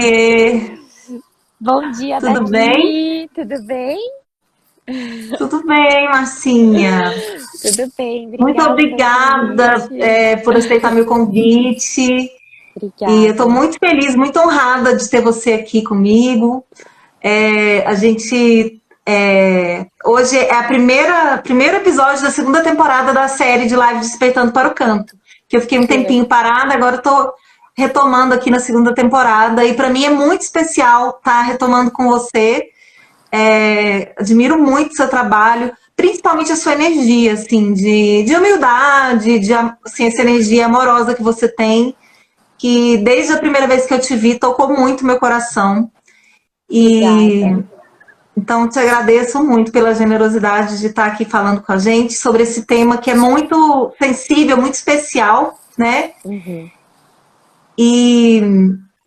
Oiê! Bom dia, Tudo Daqui. bem? Tudo bem? Tudo bem, Marcinha. Tudo bem, obrigada. Muito obrigada é, por aceitar meu convite. Obrigada. E eu estou muito feliz, muito honrada de ter você aqui comigo. É, a gente é, hoje é a primeira primeiro episódio da segunda temporada da série de live Despertando para o Canto. Que eu fiquei um tempinho parada, agora estou retomando aqui na segunda temporada. E para mim é muito especial estar retomando com você. É, admiro muito seu trabalho, principalmente a sua energia, assim, de, de humildade, de assim, essa energia amorosa que você tem, que desde a primeira vez que eu te vi tocou muito meu coração. E Obrigada. então te agradeço muito pela generosidade de estar aqui falando com a gente sobre esse tema que é muito sensível, muito especial, né? Uhum. E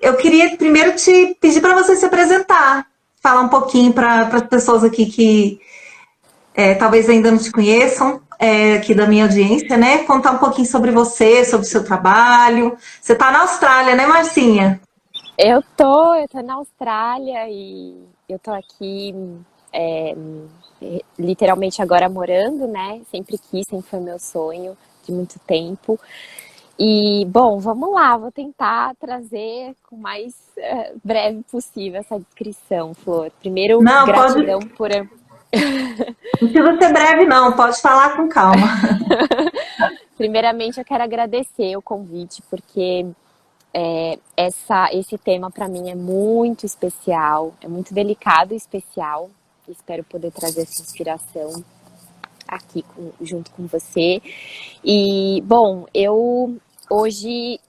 eu queria primeiro te pedir para você se apresentar, falar um pouquinho para as pessoas aqui que é, talvez ainda não te conheçam, é, aqui da minha audiência, né? Contar um pouquinho sobre você, sobre o seu trabalho. Você está na Austrália, né, Marcinha? Eu tô, eu tô na Austrália e eu tô aqui é, literalmente agora morando, né? Sempre quis, sempre foi meu sonho de muito tempo. E, bom, vamos lá, vou tentar trazer com mais é, breve possível essa descrição, Flor. Primeiro, Não, gratidão pode- por. Não precisa ser breve, não, pode falar com calma. Primeiramente, eu quero agradecer o convite, porque é, essa, esse tema para mim é muito especial, é muito delicado e especial. Espero poder trazer essa inspiração aqui com- junto com você. E, bom, eu hoje.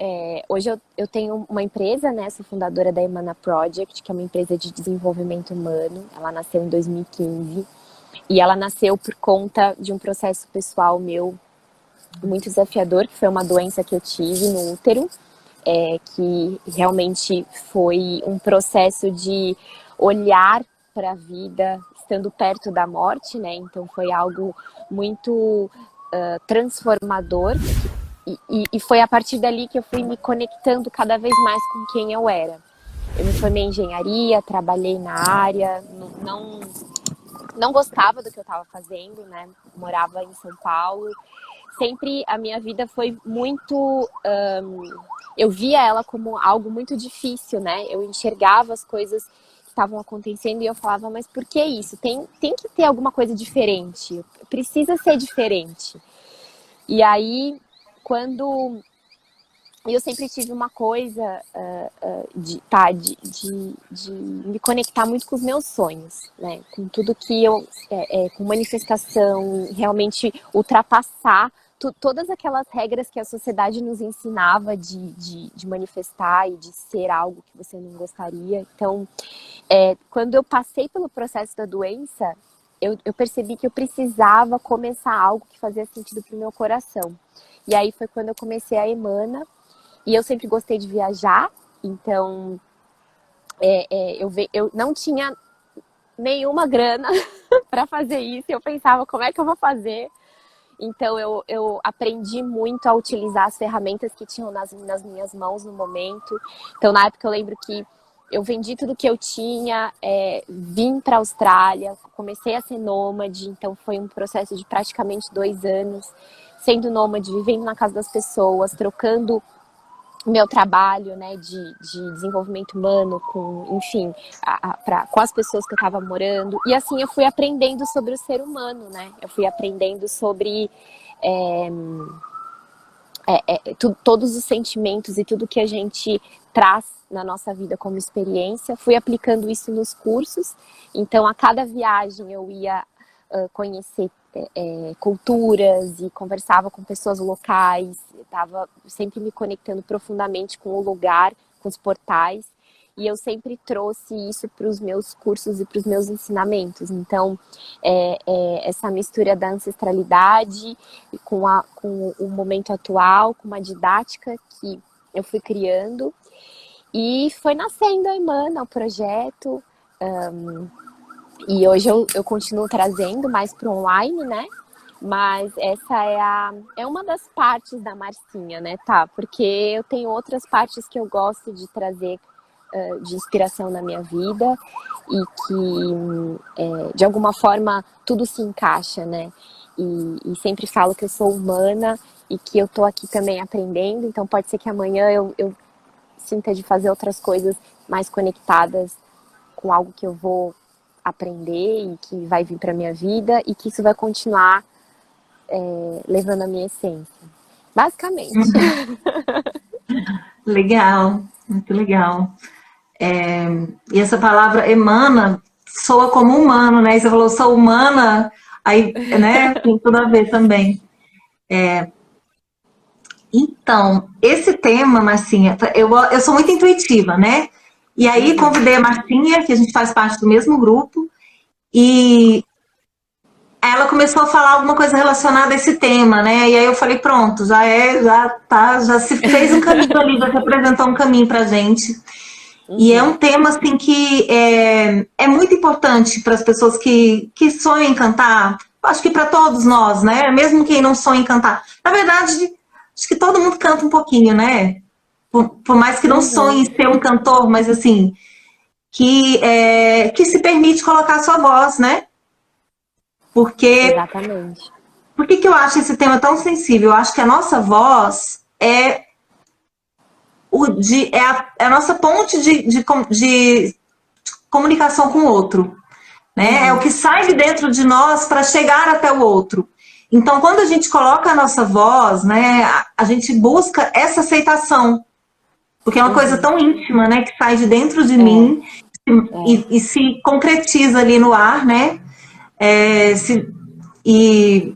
é, hoje eu, eu tenho uma empresa, né? Sou fundadora da Emana Project, que é uma empresa de desenvolvimento humano. Ela nasceu em 2015 e ela nasceu por conta de um processo pessoal meu muito desafiador, que foi uma doença que eu tive no útero, é, que realmente foi um processo de olhar para a vida estando perto da morte, né? Então foi algo muito ah, transformador e, e- e foi a partir dali que eu fui me conectando cada vez mais com quem eu era. Eu me formei em engenharia, trabalhei na área, não, não, gostava do que eu estava fazendo, né? Morava em São Paulo. Sempre a minha vida foi muito. ahn, eu via ela como algo muito difícil, né? Eu enxergava as coisas estavam acontecendo e eu falava, mas por que isso? Tem, tem que ter alguma coisa diferente. Precisa ser diferente. E aí, quando eu sempre tive uma coisa ah, ah, de, tá, de, de, de me conectar muito com os meus sonhos, né? Com tudo que eu, é, é, com manifestação, realmente ultrapassar todas aquelas regras que a sociedade nos ensinava de, de, de manifestar e de ser algo que você não gostaria. Então, é, quando eu passei pelo processo da doença, eu, eu percebi que eu precisava começar algo que fazia sentido para o meu coração. E aí foi quando eu comecei a Emana, e eu sempre gostei de viajar, então é, é, eu, ve- eu não tinha nenhuma grana para fazer isso. Eu pensava, como é que eu vou fazer? Então eu, eu aprendi muito a utilizar as ferramentas que tinham nas, nas minhas mãos no momento. Então na época eu lembro que eu vendi tudo que eu tinha, é, vim para a Austrália, comecei a ser nômade, então foi um processo de praticamente dois anos sendo nômade, vivendo na casa das pessoas, trocando meu trabalho, né, de, de desenvolvimento humano com, enfim, a- a- pra, com as pessoas que eu estava morando. E assim eu fui aprendendo sobre o ser humano, né? Eu fui aprendendo sobre é, é, é, tu- todos os sentimentos e tudo que a gente traz na nossa vida como experiência. Fui aplicando isso nos cursos. Então, a cada viagem eu ia conhecer é, é, culturas e conversava com pessoas locais. Estava sempre me conectando profundamente com o lugar, com os portais. E eu sempre trouxe isso para os meus cursos e para os meus ensinamentos. Então, é, é, essa mistura da ancestralidade com, a, com o momento atual, com uma didática que eu fui criando. E foi nascendo a Emana, o projeto. um, e hoje eu, eu continuo trazendo mais para online, né? Mas essa é, a, é uma das partes da Marcinha, né, tá? Porque eu tenho outras partes que eu gosto de trazer uh, de inspiração na minha vida e que é, de alguma forma tudo se encaixa, né? E, e, sempre falo que eu sou humana e que eu tô aqui também aprendendo, então pode ser que amanhã eu, eu sinta de fazer outras coisas mais conectadas com algo que eu vou aprender e que vai vir para minha vida e que isso vai continuar é, levando a minha essência. Basicamente. legal, muito legal. É, e essa palavra emana soa como humano, né? Você falou, sou humana, aí, né, tem tudo a ver também. É, então, esse tema, Marcinha, eu, eu sou muito intuitiva, né? E aí convidei a Marcinha, que a gente faz parte do mesmo grupo, e ela começou a falar alguma coisa relacionada a esse tema, né? E aí eu falei, pronto, já é, já tá, já se fez um caminho ali, já se apresentou um caminho pra gente. E é um tema assim que é, é muito importante para as pessoas que, que sonham em cantar. Acho que para todos nós, né? Mesmo quem não sonha em cantar. Na verdade, acho que todo mundo canta um pouquinho, né? Por, por mais que não uhum. sonhe ser um cantor, mas assim, que, é, que se permite colocar a sua voz, né? Porque. Exatamente. Por que, que eu acho esse tema tão sensível? Eu acho que a nossa voz é, o de, é, a, é a nossa ponte de, de, de comunicação com o outro. Né? Uhum. É o que sai de dentro de nós para chegar até o outro. Então, quando a gente coloca a nossa voz, né, a, a gente busca essa aceitação. Porque é uma uhum. coisa tão íntima, né, que sai de dentro de é. mim e, é. e, se concretiza ali no ar, né? É, se, e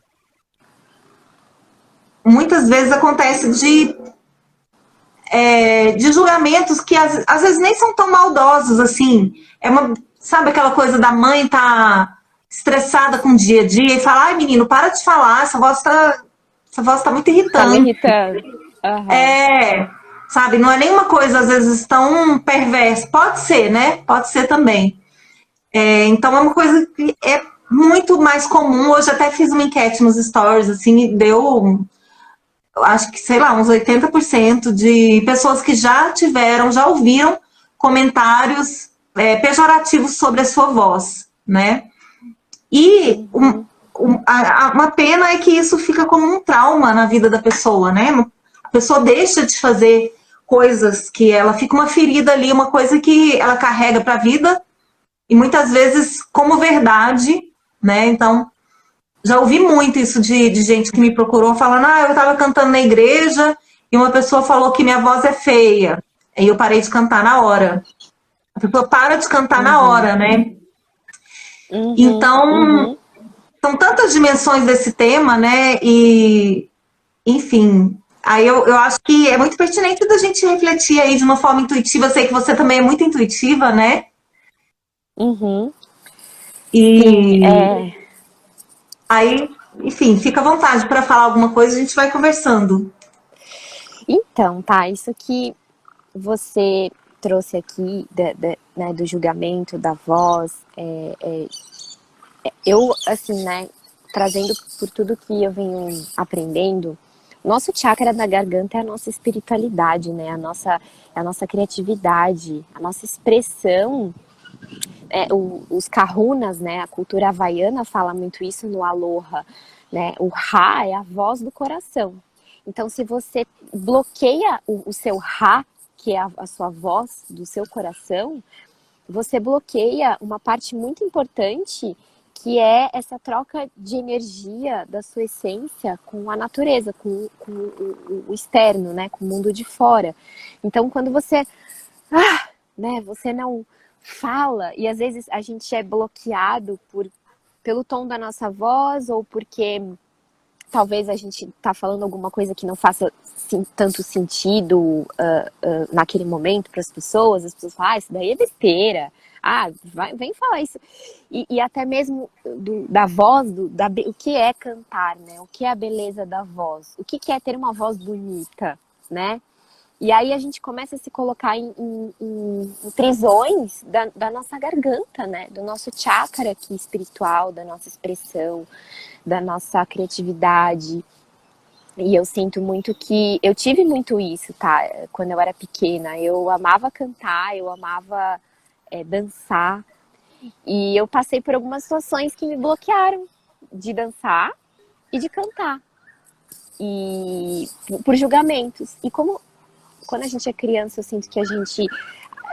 muitas vezes acontece de, é, de julgamentos que às, às, vezes nem são tão maldosos assim. É uma, sabe aquela coisa da mãe tá estressada com o dia a dia e falar, ai menino, para de falar, essa voz tá, essa voz tá muito irritante. Tá me irritando. Uhum. É, sabe, não é nenhuma coisa às vezes tão perversa. Pode ser, né? Pode ser também. É, então é uma coisa que é muito mais comum. Hoje até fiz uma enquete nos stories, assim, deu, acho que, sei lá, uns 80% de pessoas que já tiveram, já ouviram comentários é, pejorativos sobre a sua voz, né? E um, um, a, uma pena é que isso fica como um trauma na vida da pessoa, né? A pessoa deixa de fazer coisas que ela fica uma ferida ali, uma coisa que ela carrega para a vida e muitas vezes como verdade né? Então, já ouvi muito isso de, de gente que me procurou falando, ah, eu estava cantando na igreja e uma pessoa falou que minha voz é feia. Aí eu parei de cantar na hora. A pessoa para de cantar uhum. na hora, né? Uhum, então, uhum. são tantas dimensões desse tema, né? E, enfim, aí eu, eu acho que é muito pertinente da gente refletir aí de uma forma intuitiva. Eu sei que você também é muito intuitiva, né? Uhum. E Sim, é... aí, enfim, fica à vontade para falar alguma coisa, a gente vai conversando. Então, tá, isso que você trouxe aqui de, né, do julgamento, da voz, é, é, é, eu, assim, né, trazendo por tudo que eu venho aprendendo, nosso chakra da garganta é a nossa espiritualidade, né, a nossa, a nossa criatividade, a nossa expressão. É, o, os kahunas, né, a cultura havaiana fala muito isso no aloha, né, o ra é a voz do coração. Então, se você bloqueia o, o seu ra, que é a, a sua voz do seu coração, você bloqueia uma parte muito importante que é essa troca de energia da sua essência com a natureza, com, com o, o, externo, né, com o mundo de fora. Então, quando você, ah, né, você não fala e às vezes a gente é bloqueado por pelo tom da nossa voz ou porque talvez a gente tá falando alguma coisa que não faça sim, tanto sentido uh, uh, naquele momento para as pessoas, as pessoas falam, ah, isso daí é besteira, ah, vai, vem falar isso. E, e até mesmo do, da voz, do, da, o que é cantar, né? O que é a beleza da voz? O que, que é ter uma voz bonita, né? E aí a gente começa a se colocar em, em, em, prisões da, da, nossa garganta, né? Do nosso chakra aqui espiritual, da nossa expressão, da nossa criatividade. E eu sinto muito que eu tive muito isso, tá? Quando eu era pequena, eu amava cantar, eu amava é, dançar. E eu passei por algumas situações que me bloquearam de dançar e de cantar. E por julgamentos. E como quando a gente é criança, eu sinto que a gente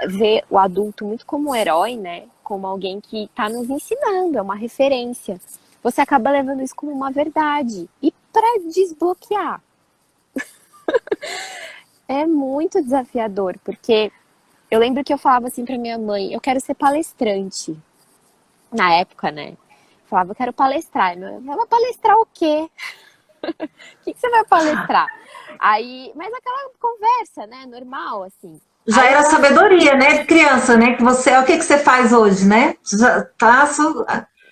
vê o adulto muito como um herói, né? Como alguém que está nos ensinando, é uma referência. Você acaba levando isso como uma verdade. E para desbloquear, é muito desafiador, porque eu lembro que eu falava assim para minha mãe: eu quero ser palestrante. Na época, né? Eu falava, eu quero palestrar. Eu falava, palestrar o quê? O que, que, você vai palestrar? Aí, mas aquela conversa, né? Normal, assim. Já Aí, era sabedoria, né? De criança, né? Que você, o que, que você faz hoje, né? Já tá,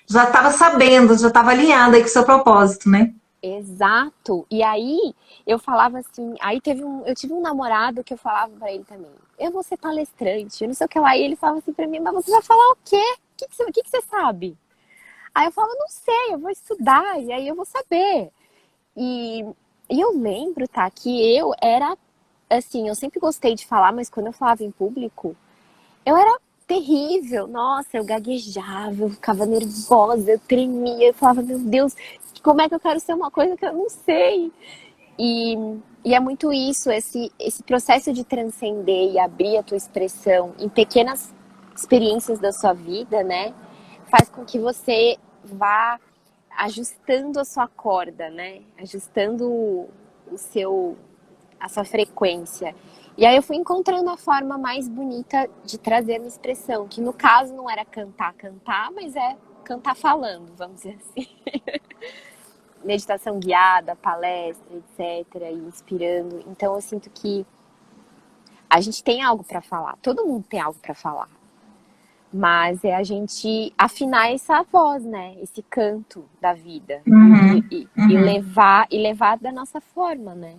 já estava sabendo, já estava alinhada aí com o seu propósito, né? Exato. E aí eu falava assim, aí teve um, eu tive um namorado que eu falava para ele também, eu vou ser palestrante, eu não sei o que lá. E ele falava assim para mim, mas você vai falar o quê? O que, que, você, o que, que você sabe? Aí eu falava, não sei, eu vou estudar, e aí eu vou saber. E, e eu lembro, tá, que eu era, assim, eu sempre gostei de falar, mas quando eu falava em público, eu era terrível. Nossa, eu gaguejava, eu ficava nervosa, eu tremia, eu falava, meu Deus, como é que eu quero ser uma coisa que eu não sei? E, e é muito isso, esse, esse processo de transcender e abrir a tua expressão em pequenas experiências da sua vida, né? Faz com que você vá ajustando a sua corda, né? Ajustando o seu a sua frequência. E aí eu fui encontrando a forma mais bonita de trazer a minha expressão, que no caso não era cantar, cantar, mas é cantar falando, vamos dizer assim. Meditação guiada, palestra, etc, e inspirando. Então eu sinto que a gente tem algo para falar. Todo mundo tem algo para falar. Mas é a gente afinar essa voz, né? Esse canto da vida. Uhum, e, uhum. e, levar e levar da nossa forma, né?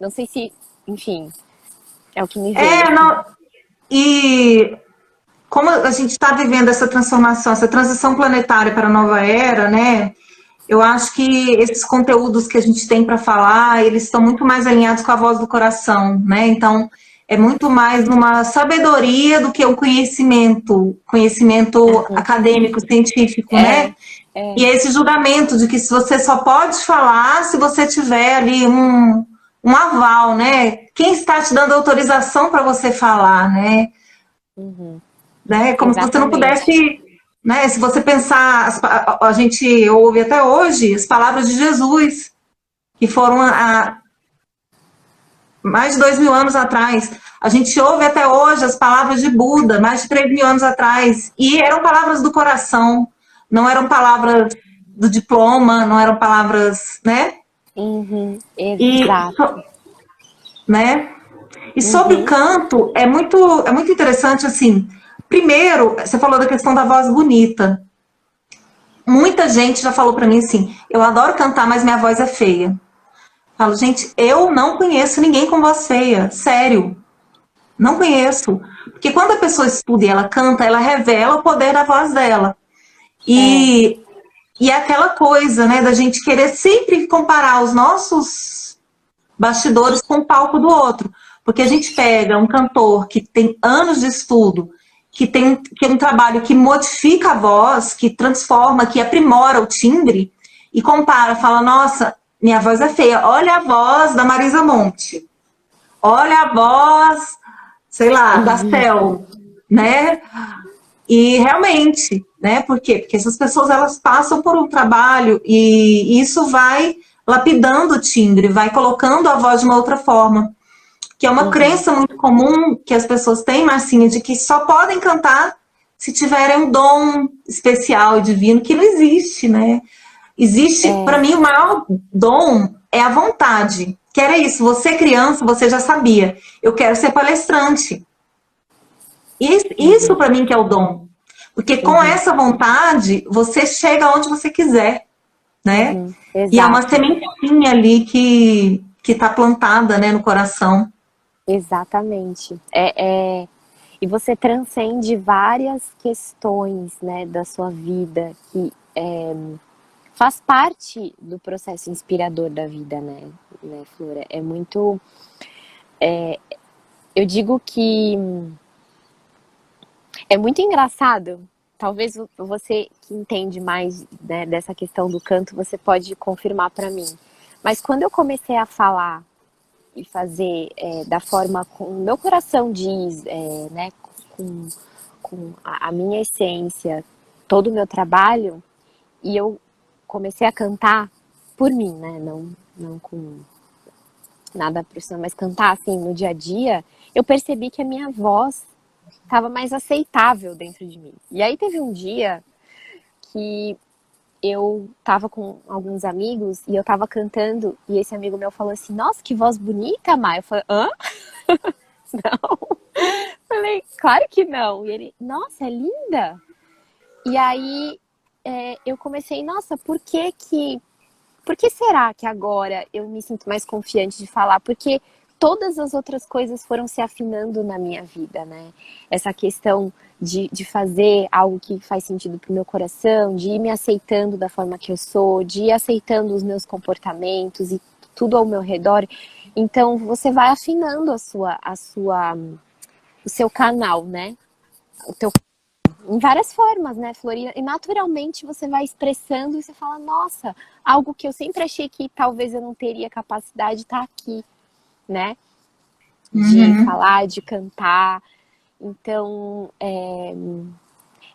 Não sei se, enfim, é o que me vem. É, não, e como a gente está vivendo essa transformação, essa transição planetária para a nova era, né? Eu acho que esses conteúdos que a gente tem para falar, eles estão muito mais alinhados com a voz do coração, né? Então, é muito mais uma sabedoria do que um conhecimento, conhecimento uhum. acadêmico, científico, é, né? É. E esse julgamento de que se você só pode falar se você tiver ali um, um aval, né? Quem está te dando autorização para você falar, né? Uhum. né? Como Exatamente. se você não pudesse, né? Se você pensar, a, gente ouve até hoje as palavras de Jesus, que foram a, mais de dois mil anos atrás. A gente ouve até hoje as palavras de Buda, mais de três mil anos atrás. E eram palavras do coração, não eram palavras do diploma, não eram palavras, né? Uhum, exato. E, né? E sobre uhum. canto, é muito, é muito interessante, assim, primeiro, você falou da questão da voz bonita. Muita gente já falou para mim assim, eu adoro cantar, mas minha voz é feia. Falo, gente, eu não conheço ninguém com voz feia, sério. Não conheço. Porque quando a pessoa estuda e ela canta, ela revela o poder da voz dela. E é, e é aquela coisa, né, da gente querer sempre comparar os nossos bastidores com o palco do outro. Porque a gente pega um cantor que tem anos de estudo, que tem que é um trabalho que modifica a voz, que transforma, que aprimora o timbre, e compara, fala, nossa, minha voz é feia. Olha a voz da Marisa Monte. Olha a voz, sei lá, da uhum. Cel, né? E realmente, né? Por quê? Porque essas pessoas elas passam por um trabalho e isso vai lapidando o timbre, vai colocando a voz de uma outra forma. Que é uma uhum. crença muito comum que as pessoas têm, Marcinha, de que só podem cantar se tiverem um dom especial e divino, que não existe, né? Existe, é. para mim, o maior dom é a vontade. Que era isso, você criança, você já sabia. Eu quero ser palestrante. Isso, isso uhum. para mim que é o dom. Porque com uhum. essa vontade, você chega onde você quiser, né? Uhum. E é uma sementinha ali que que está plantada, né, no coração. Exatamente. É, é, e você transcende várias questões, né, da sua vida que é, faz parte do processo inspirador da vida, né? né, Flora? É muito. É, eu digo que é muito engraçado. Talvez você que entende mais né, dessa questão do canto, você pode confirmar para mim. Mas quando eu comecei a falar e fazer é, da forma como o meu coração diz, é, né, com, com a, a minha essência, todo o meu trabalho, e eu comecei a cantar por mim, né? Não, não com nada profissional, mas cantar assim no dia a dia, eu percebi que a minha voz estava mais aceitável dentro de mim. E aí teve um dia que eu tava com alguns amigos e eu tava cantando e esse amigo meu falou assim: "Nossa, que voz bonita, Maia". Eu falei: "Hã?" não. Falei: "Claro que não". E ele: "Nossa, é linda". E aí é, eu comecei, nossa, por que que por que será que agora eu me sinto mais confiante de falar? Porque todas as outras coisas foram se afinando na minha vida, né? Essa questão de, de fazer algo que faz sentido pro meu coração, de ir me aceitando da forma que eu sou, de ir aceitando os meus comportamentos e tudo ao meu redor. Então você vai afinando a sua, a sua, o seu canal, né? O teu em várias formas, né, Florina? E naturalmente você vai expressando e você fala, nossa, algo que eu sempre achei que talvez eu não teria capacidade está aqui, né? De uhum. falar, de cantar. Então, é,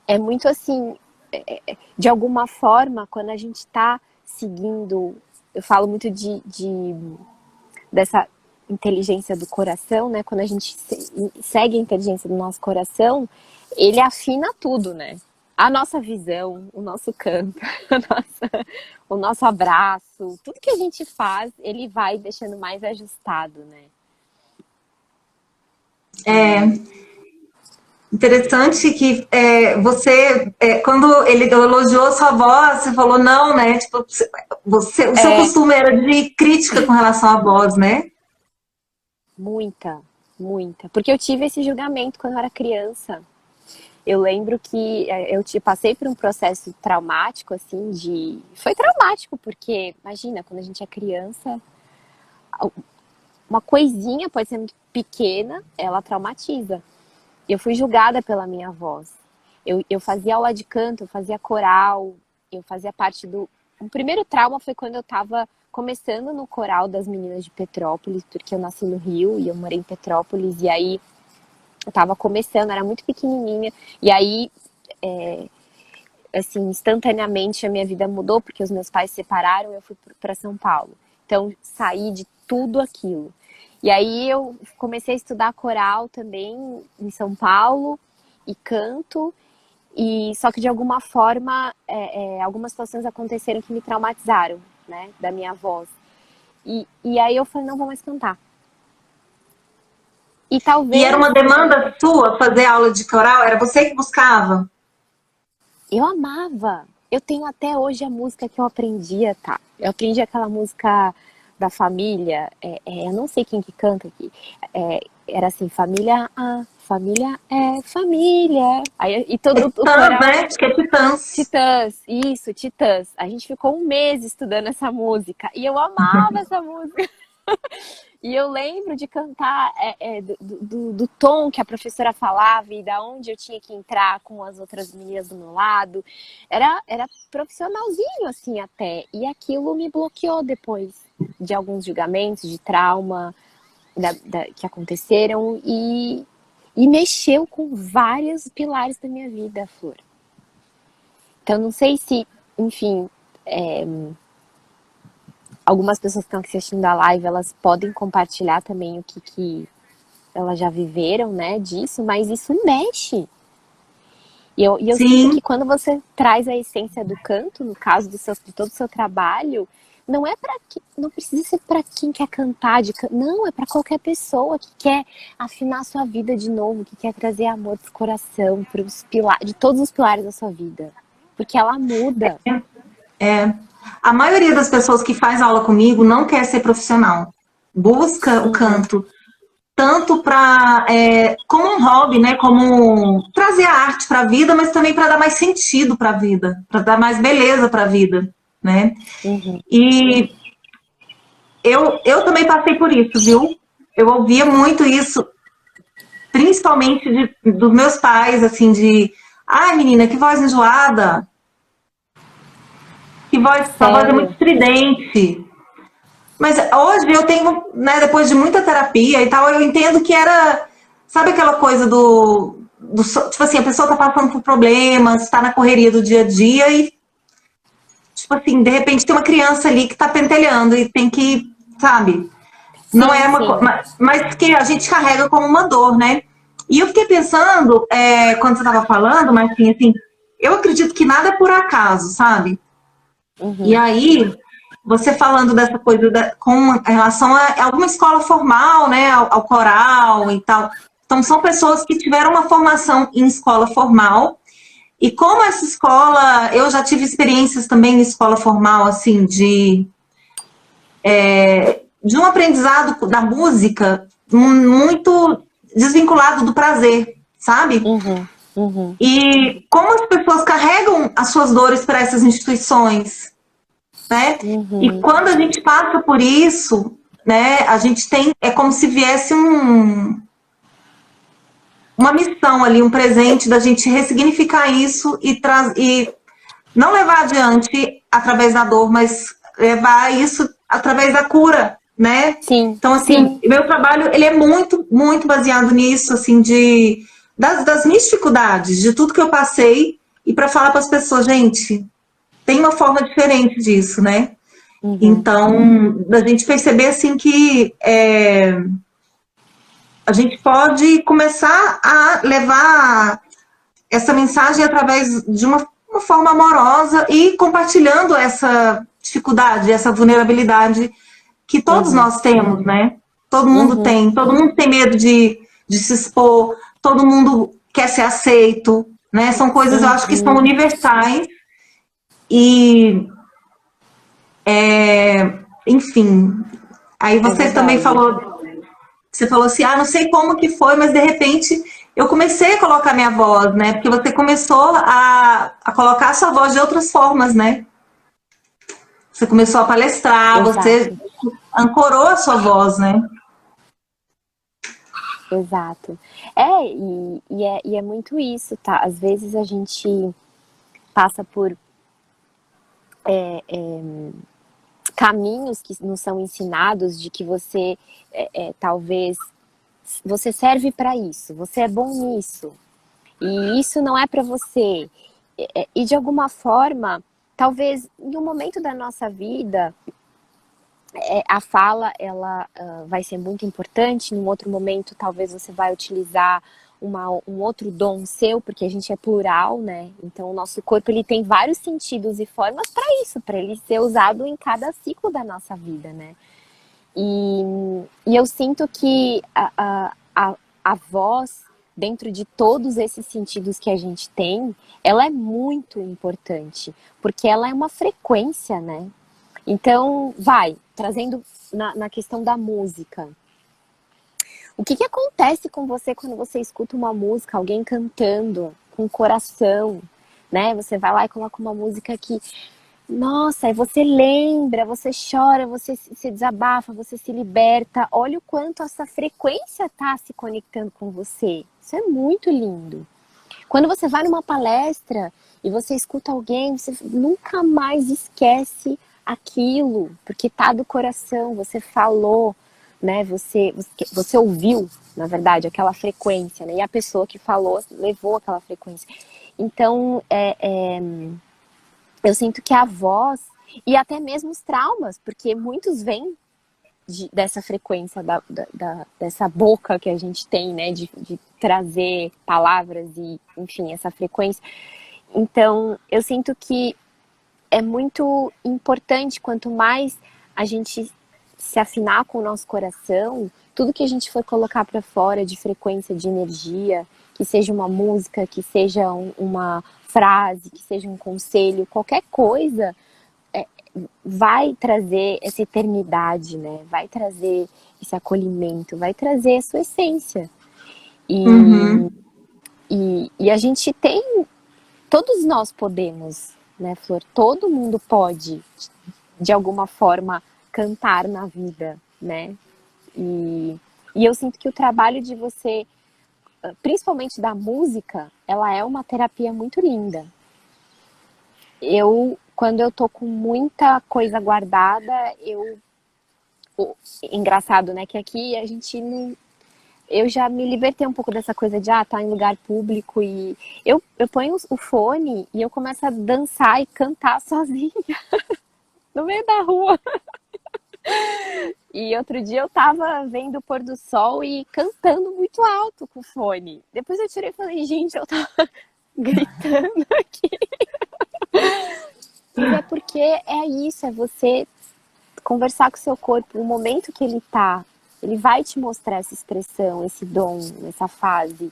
é muito assim, é, é, de alguma forma, quando a gente está seguindo, eu falo muito de, de dessa inteligência do coração, né? Quando a gente segue a inteligência do nosso coração, ele afina tudo, né? A nossa visão, o nosso canto, nossa, o nosso abraço, tudo que a gente faz, ele vai deixando mais ajustado, né? É interessante que é, você, é, quando ele elogiou sua voz, você falou não, né? Tipo, você, o seu é. costume era de crítica com relação à voz, né? Muita, muita. Porque eu tive esse julgamento quando eu era criança. Eu lembro que é, eu te passei por um processo traumático, assim, de. Foi traumático, porque, imagina, quando a gente é criança, uma coisinha pode ser muito pequena, ela traumatiza. Eu fui julgada pela minha voz. Eu, eu fazia aula de canto, eu fazia coral, eu fazia parte do. O primeiro trauma foi quando eu estava começando no coral das meninas de Petrópolis, porque eu nasci no Rio e eu morei em Petrópolis, e aí eu tava começando, era muito pequenininha, e aí, é, assim, instantaneamente a minha vida mudou, porque os meus pais se separaram e eu fui para São Paulo. Então, saí de tudo aquilo. E aí eu comecei a estudar coral também em São Paulo, e canto, e só que de alguma forma, é, é, algumas situações aconteceram que me traumatizaram, né, da minha voz. E, e aí eu falei, não vou mais cantar. E talvez. E era uma demanda sua fazer aula de coral? Era você que buscava? Eu amava. Eu tenho até hoje a música que eu aprendia, tá? Eu aprendi aquela música da família. É, é, eu não sei quem que canta aqui. É, era assim, família A, família é família. Aí, e todo é o coral... né? Acho que é Titãs. Titãs, isso, Titãs. A gente ficou um mês estudando essa música. E eu amava essa música. E eu lembro de cantar é, é, do, do, do, tom que a professora falava e da onde eu tinha que entrar com as outras meninas do meu lado. Era, era profissionalzinho, assim, até. E aquilo me bloqueou depois de alguns julgamentos, de trauma da, da, que aconteceram e, e mexeu com vários pilares da minha vida, Flor. Então, não sei se, enfim, é, algumas pessoas que estão assistindo a live, elas podem compartilhar também o que, que elas já viveram, né, disso, mas isso mexe. E eu, e eu sinto que quando você traz a essência do canto, no caso do seu, de todo o seu trabalho, não é para não precisa ser para quem quer cantar, de, não, é para qualquer pessoa que quer afinar a sua vida de novo, que quer trazer amor do coração, para os pilares, de todos os pilares da sua vida, porque ela muda. É, é. A maioria das pessoas que faz aula comigo não quer ser profissional. Busca o canto tanto para é, como um hobby, né? Como trazer a arte para a vida, mas também para dar mais sentido para a vida, para dar mais beleza para a vida, né? Uhum. E eu, eu também passei por isso, viu? Eu ouvia muito isso, principalmente de, dos meus pais, assim, de ai, menina, que voz enjoada. Que voz, sua voz é muito estridente. Mas hoje eu tenho, né, depois de muita terapia e tal, eu entendo que era, sabe aquela coisa do, do tipo assim, a pessoa tá passando por problemas, está na correria do dia a dia e, tipo assim, de repente tem uma criança ali que tá pentelhando e tem que, sabe? Sim, Não é uma mas, mas que a gente carrega como uma dor, né? E eu fiquei pensando, é, quando você estava falando, assim, assim, eu acredito que nada é por acaso, sabe? Uhum. E aí, você falando dessa coisa da, com relação a alguma escola formal, né, ao, ao, coral e tal. Então, são pessoas que tiveram uma formação em escola formal. E como essa escola, eu já tive experiências também em escola formal, assim, de, é, de um aprendizado da música muito desvinculado do prazer, sabe? Uhum, uhum. E como as pessoas carregam as suas dores para essas instituições, né? Uhum. E quando a gente passa por isso, né, a gente tem, é como se viesse um, uma missão ali, um presente da gente ressignificar isso e, e não levar adiante através da dor, mas levar isso através da cura, né? Sim. Então, assim, sim. meu trabalho, ele é muito, muito baseado nisso, assim, de das, das minhas dificuldades, de tudo que eu passei, e para falar para as pessoas, gente, tem uma forma diferente disso, né? Uhum. Então, da gente perceber, assim, que é, a gente pode começar a levar essa mensagem através de uma, uma forma amorosa e compartilhando essa dificuldade, essa vulnerabilidade que todos uhum. nós temos, né? Todo mundo uhum. tem, todo mundo tem medo de, de se expor, todo mundo quer ser aceito, né? São coisas, eu acho que são universais e, é, enfim, aí é você é também falou, você falou assim, ah, não sei como que foi, mas de repente eu comecei a colocar minha voz, né? Porque você começou a, a colocar a sua voz de outras formas, né? Você começou a palestrar, Exato. você ancorou a sua voz, né? Exato. É e, e, é, e é muito isso, tá? Às vezes a gente passa por é, é, caminhos que nos são ensinados de que você é, é talvez você serve para isso, você é bom nisso e isso não é para você é, e de alguma forma talvez em um momento da nossa vida é, a fala ela uh, vai ser muito importante. Em outro momento, talvez você vai utilizar uma, um outro dom seu, porque a gente é plural, né? Então, o nosso corpo ele tem vários sentidos e formas para isso, para ele ser usado em cada ciclo da nossa vida, né? E, e eu sinto que a, a, a voz, dentro de todos esses sentidos que a gente tem, ela é muito importante, porque ela é uma frequência, né? Então, vai, trazendo na, na questão da música. O que, que acontece com você quando você escuta uma música, alguém cantando com coração, né? Você vai lá e coloca uma música que, nossa, aí você lembra, você chora, você se desabafa, você se liberta. Olha o quanto essa frequência tá se conectando com você. Isso é muito lindo. Quando você vai numa palestra e você escuta alguém, você nunca mais esquece aquilo, porque tá do coração, você falou, né? Você, você, ouviu, na verdade, aquela frequência, né? E a pessoa que falou levou aquela frequência. Então, é, é, eu sinto que a voz e até mesmo os traumas, porque muitos vêm de, dessa frequência da, da, da, dessa boca que a gente tem, né? De, de trazer palavras e, enfim, essa frequência. Então, eu sinto que é muito importante quanto mais a gente se afinar com o nosso coração, tudo que a gente for colocar para fora de frequência de energia, que seja uma música, que seja um, uma frase, que seja um conselho, qualquer coisa, é, vai trazer essa eternidade, né? Vai trazer esse acolhimento, vai trazer a sua essência. E, uhum. e, e a gente tem, todos nós podemos né, Flor? Todo mundo pode, de alguma forma, cantar na vida, né? E, e eu sinto que o trabalho de você, principalmente da música, ela é uma terapia muito linda. Eu, quando eu tô com muita coisa guardada, eu. engraçado, né? Que aqui a gente não, eu já me libertei um pouco dessa coisa de ah, tá em lugar público e eu, eu ponho o fone e eu começo a dançar e cantar sozinha no meio da rua. E outro dia eu tava vendo o pôr do sol e cantando muito alto com o fone. Depois eu tirei e falei, gente, eu tava gritando aqui. Mas é porque é isso, é você conversar com o seu corpo, o momento que ele tá ele vai te mostrar essa expressão, esse dom, essa fase,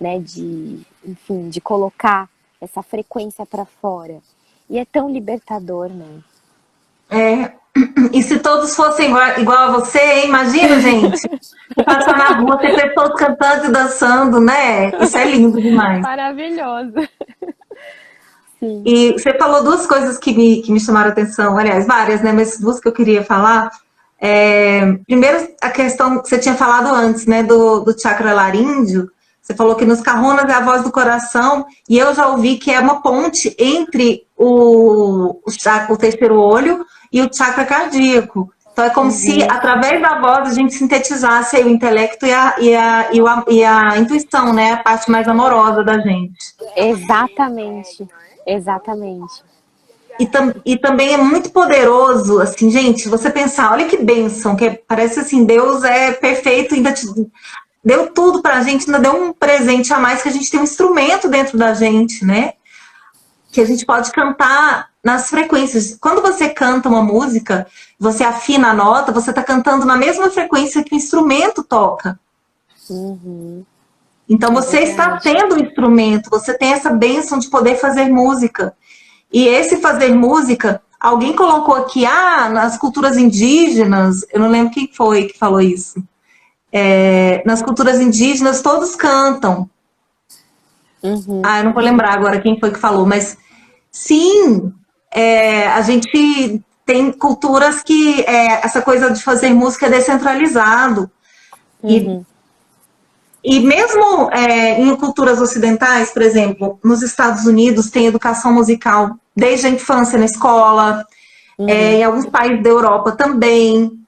né, de, enfim, de colocar essa frequência para fora. E é tão libertador, né? É. E se todos fossem igual, a você, hein? imagina, gente. Passar na rua, ter pessoas cantando e dançando, né? Isso é lindo demais. Maravilhoso. Sim. E você falou duas coisas que me, que me chamaram a atenção, aliás, várias, né? Mas duas que eu queria falar. É, primeiro, a questão que você tinha falado antes, né, do, do chakra laríngeo. Você falou que nos carronas é a voz do coração, e eu já ouvi que é uma ponte entre o, o, chakra, o terceiro olho e o chakra cardíaco. Então é como uhum. se, através da voz, a gente sintetizasse o intelecto e a, e, a, e, a, e a intuição, né? A parte mais amorosa da gente. Exatamente. Exatamente. E, tam, e também é muito poderoso, assim, gente, você pensar, olha que bênção, que é, parece assim, Deus é perfeito, ainda te, deu tudo pra gente, ainda deu um presente a mais, que a gente tem um instrumento dentro da gente, né? Que a gente pode cantar nas frequências. Quando você canta uma música, você afina a nota, você está cantando na mesma frequência que o instrumento toca. Uhum. Então você é está tendo o um instrumento, você tem essa bênção de poder fazer música. E esse fazer música, alguém colocou aqui, ah, nas culturas indígenas, eu não lembro quem foi que falou isso. É, nas culturas indígenas todos cantam. Uhum. Ah, eu não vou lembrar agora quem foi que falou, mas sim, é, a gente tem culturas que é, essa coisa de fazer música é descentralizado. Uhum. E, mesmo é, em culturas ocidentais, por exemplo, nos Estados Unidos tem educação musical desde a infância na escola, uhum. é, em alguns países da Europa também.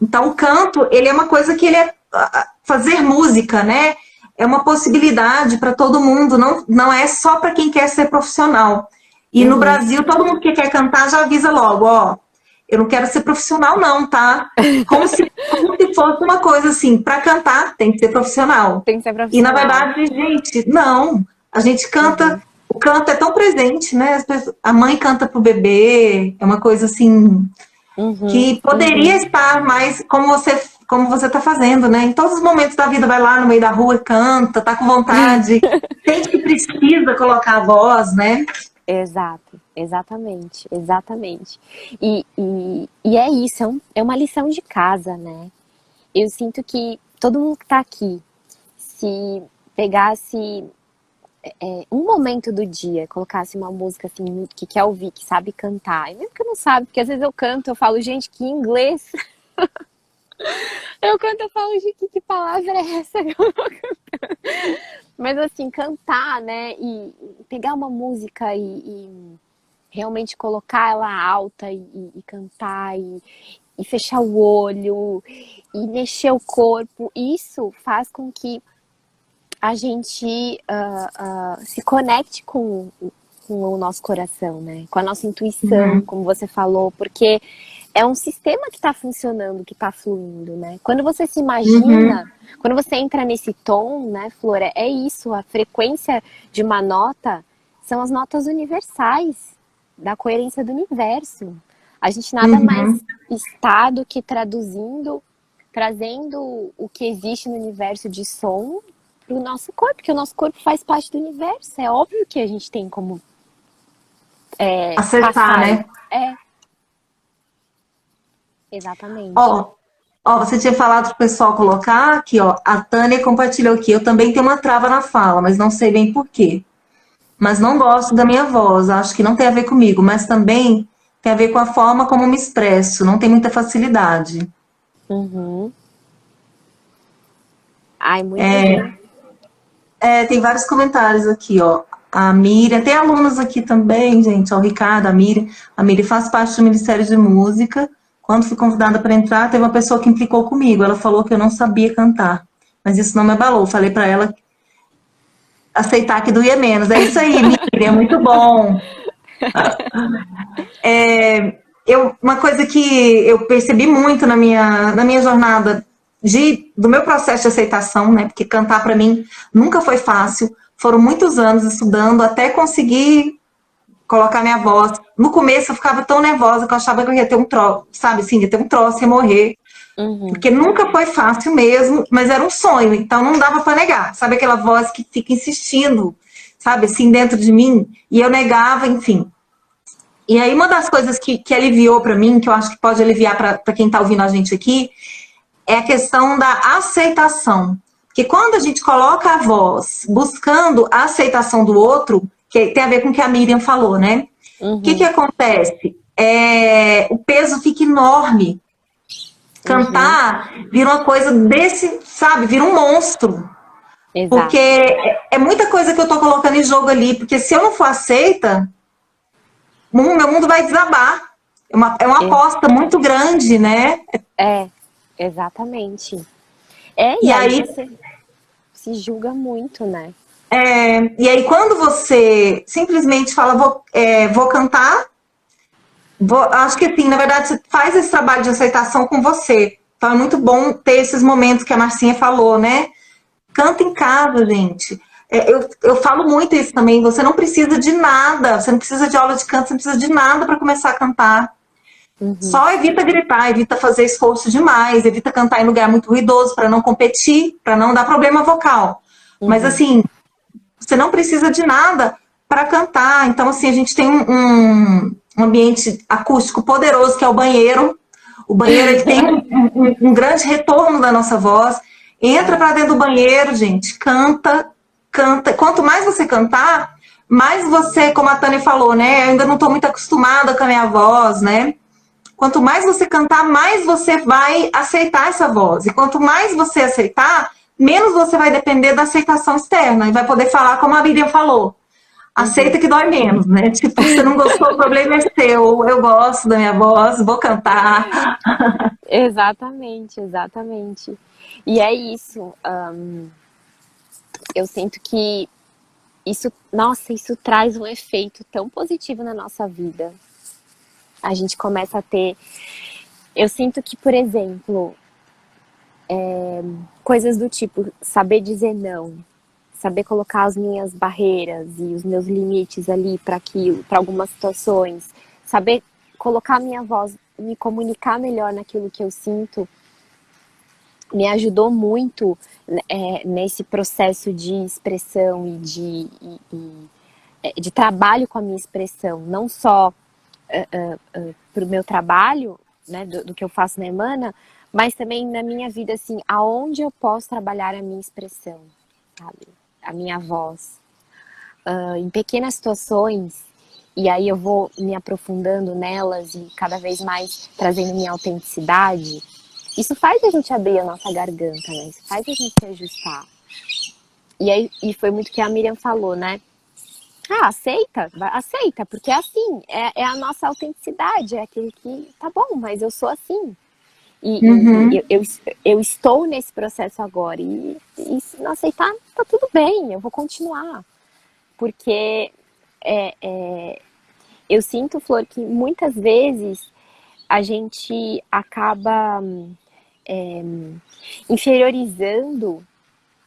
Então, o canto, ele é uma coisa que ele é fazer música, né? É uma possibilidade para todo mundo, não, não é só para quem quer ser profissional. E uhum. no Brasil, todo mundo que quer cantar já avisa logo, ó, eu não quero ser profissional não, tá? Como se, como se fosse uma coisa assim, para cantar tem que ser profissional. Tem que ser profissional. E na verdade, gente, não. A gente canta uhum o canto é tão presente, né? Pessoas, a mãe canta pro bebê, é uma coisa assim uhum, que poderia uhum. estar mais como você como você está fazendo, né? Em todos os momentos da vida, vai lá no meio da rua e canta, tá com vontade, sente que precisa colocar a voz, né? Exato, exatamente, exatamente. E, e, e é isso, é, um, é uma lição de casa, né? Eu sinto que todo mundo que está aqui, se pegasse é, um momento do dia colocasse uma música assim que quer ouvir, que sabe cantar, e mesmo que não sabe, porque às vezes eu canto, eu falo, gente, que inglês. eu canto, eu falo, gente, que palavra é essa? Mas assim, cantar, né, e pegar uma música e, e realmente colocar ela alta e, e cantar e, e fechar o olho e mexer o corpo, isso faz com que a gente uh, uh, se conecte com, com o nosso coração, né? Com a nossa intuição, uhum. como você falou, porque é um sistema que está funcionando, que está fluindo, né? Quando você se imagina, uhum. quando você entra nesse tom, né, Flora, é isso, a frequência de uma nota são as notas universais da coerência do universo. A gente nada uhum. mais está do que traduzindo, trazendo o que existe no universo de som para o nosso corpo, porque o nosso corpo faz parte do universo. É óbvio que a gente tem como é, acertar, né? É. Exatamente. Ó, ó, você tinha falado pro pessoal colocar aqui, ó. A Tânia compartilhou aqui. Eu também tenho uma trava na fala, mas não sei bem por quê. Mas não gosto da minha voz, acho que não tem a ver comigo, mas também tem a ver com a forma como me expresso, não tem muita facilidade. Uhum. Ai, muito é, é, tem vários comentários aqui, ó. A Miriam, tem alunos aqui também, gente, ó, o Ricardo, a Miriam. A Miriam faz parte do Ministério de Música. Quando fui convidada para entrar, teve uma pessoa que implicou comigo. Ela falou que eu não sabia cantar. Mas isso não me abalou. Falei para ela aceitar que doía menos. É isso aí, Miriam, muito bom. É, eu, uma coisa que eu percebi muito na minha, na minha jornada de, do meu processo de aceitação, né? Porque cantar para mim nunca foi fácil. Foram muitos anos estudando até conseguir colocar minha voz. No começo eu ficava tão nervosa que eu achava que eu ia ter um troço, sabe assim, ia ter um troço, ia morrer. Uhum. Porque nunca foi fácil mesmo, mas era um sonho, então não dava para negar. Sabe aquela voz que fica insistindo, sabe, assim, dentro de mim? E eu negava, enfim. E aí, uma das coisas que, que aliviou para mim, que eu acho que pode aliviar para quem está ouvindo a gente aqui, é a questão da aceitação. Porque quando a gente coloca a voz buscando a aceitação do outro, que tem a ver com o que a Miriam falou, né? O uhum. que, que acontece? É, o peso fica enorme Cantar uhum. vira uma coisa desse, sabe? Vira um monstro. Exato. Porque é muita coisa que eu tô colocando em jogo ali. Porque se eu não for aceita, meu mundo vai desabar. É uma, é uma é. aposta muito grande, né? É, exatamente. É, e, e aí, aí você se julga muito, né? É, e aí quando você simplesmente fala, vou, é, vou cantar, Vou, acho que assim, na verdade, você faz esse trabalho de aceitação com você. Então é muito bom ter esses momentos que a Marcinha falou, né? Canta em casa, gente. É, eu, eu falo muito isso também. Você não precisa de nada, você não precisa de aula de canto, você não precisa de nada para começar a cantar. Uhum. Só evita gritar, evita fazer esforço demais, evita cantar em lugar muito ruidoso para não competir, para não dar problema vocal. Uhum. Mas assim, você não precisa de nada para cantar. Então, assim, a gente tem um, um um ambiente acústico poderoso, que é o banheiro. O banheiro ele tem um, um, grande retorno da nossa voz. Entra para dentro do banheiro, gente, canta, canta. Quanto mais você cantar, mais você, como a Tânia falou, né? Eu ainda não estou muito acostumada com a minha voz, né? Quanto mais você cantar, mais você vai aceitar essa voz. E quanto mais você aceitar, menos você vai depender da aceitação externa e vai poder falar como a Miriam falou aceita que dói menos, né? Tipo, você não gostou, o problema é seu. Eu gosto da minha voz, vou cantar. Exatamente, exatamente. E é isso. Um, eu sinto que isso, nossa, isso traz um efeito tão positivo na nossa vida. A gente começa a ter. Eu sinto que, por exemplo, é, coisas do tipo saber dizer não, saber colocar as minhas barreiras e os meus limites ali para aquilo, para algumas situações, saber colocar a minha voz, me comunicar melhor naquilo que eu sinto, me ajudou muito é, nesse processo de expressão e de, e, e, é, de trabalho com a minha expressão, não só uh, uh, uh, para o meu trabalho, né, do, do, que eu faço na Emana, mas também na minha vida, assim, aonde eu posso trabalhar a minha expressão? A minha voz uh, em pequenas situações e aí eu vou me aprofundando nelas e cada vez mais trazendo minha autenticidade, isso faz a gente abrir a nossa garganta, né? Isso faz a gente se ajustar. E aí e foi muito que a Miriam falou, né? Ah, aceita, aceita, porque é assim, é, é a nossa autenticidade, é aquele que, tá bom, mas eu sou assim. E, uhum. e eu, eu, eu, estou nesse processo agora. E, e, se não aceitar, tá tudo bem, eu vou continuar. Porque é, é, eu sinto, Flor, que muitas vezes a gente acaba é, inferiorizando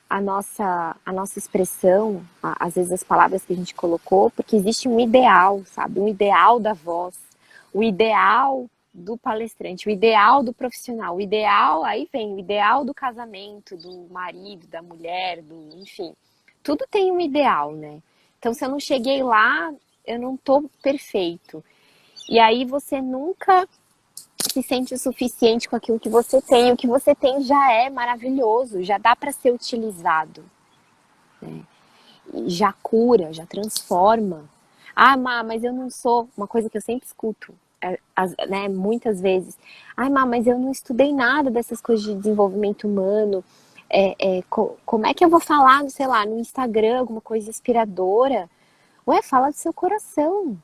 a nossa, a nossa expressão, a, às vezes as palavras que a gente colocou, porque existe um ideal, sabe? Um ideal da voz, o ideal do palestrante, o ideal do profissional, o ideal, aí vem o ideal do casamento, do marido, da mulher, do, enfim. Tudo tem um ideal, né? Então, se eu não cheguei lá, eu não tô perfeito. E aí você nunca se sente o suficiente com aquilo que você tem. O que você tem já é maravilhoso, já dá para ser utilizado. Né? Já cura, já transforma. Ah, mas eu não sou. Uma coisa que eu sempre escuto as, né, muitas vezes, ai, Má, mas eu não estudei nada dessas coisas de desenvolvimento humano. É, é, co como é que eu vou falar, sei lá, no Instagram, alguma coisa inspiradora? Ué, fala do seu coração.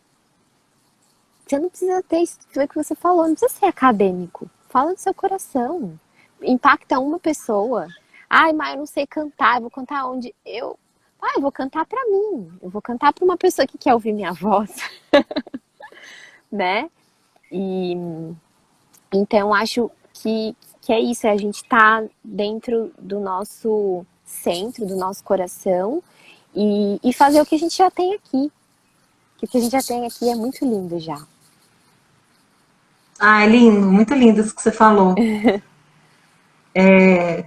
Você não precisa ter isso que você falou, não precisa ser acadêmico. Fala do seu coração. Impacta uma pessoa. Ai, mas eu não sei cantar, eu vou cantar onde? Eu, ah, eu vou cantar para mim. Eu vou cantar para uma pessoa que quer ouvir minha voz. né? E então acho que, que é isso, é a gente tá dentro do nosso centro, do nosso coração e, e fazer o que a gente já tem aqui. Que o que a gente já tem aqui é muito lindo já. Ah, é lindo, muito lindo isso que você falou. é,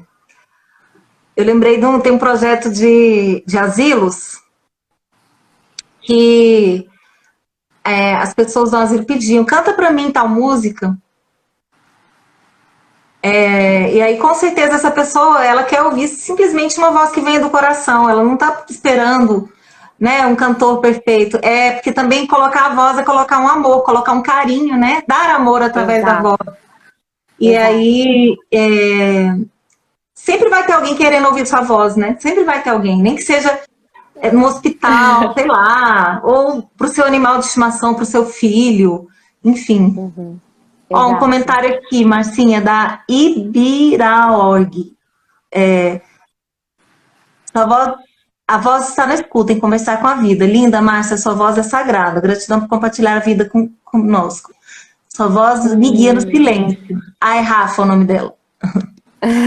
eu lembrei de um, tem um projeto de, de asilos que é, as pessoas asilo pediam, canta para mim tal música. É, e aí, com certeza, essa pessoa, ela quer ouvir simplesmente uma voz que vem do coração. Ela não está esperando né, um cantor perfeito. É porque também colocar a voz é colocar um amor, colocar um carinho, né? Dar amor através Exato. da voz. E Exato. aí, é, sempre vai ter alguém querendo ouvir sua voz, né? Sempre vai ter alguém, nem que seja no hospital, sei lá, ou para o seu animal de estimação, para o seu filho, enfim. Uhum. Ó, um comentário aqui, Marcinha, da Ibiraorg. É, sua voz, a voz está na escuta, em conversar com a vida. Linda, Márcia, sua voz é sagrada. Gratidão por compartilhar a vida com, conosco. Sua voz me guia no silêncio. Ai, Rafa, é o nome dela.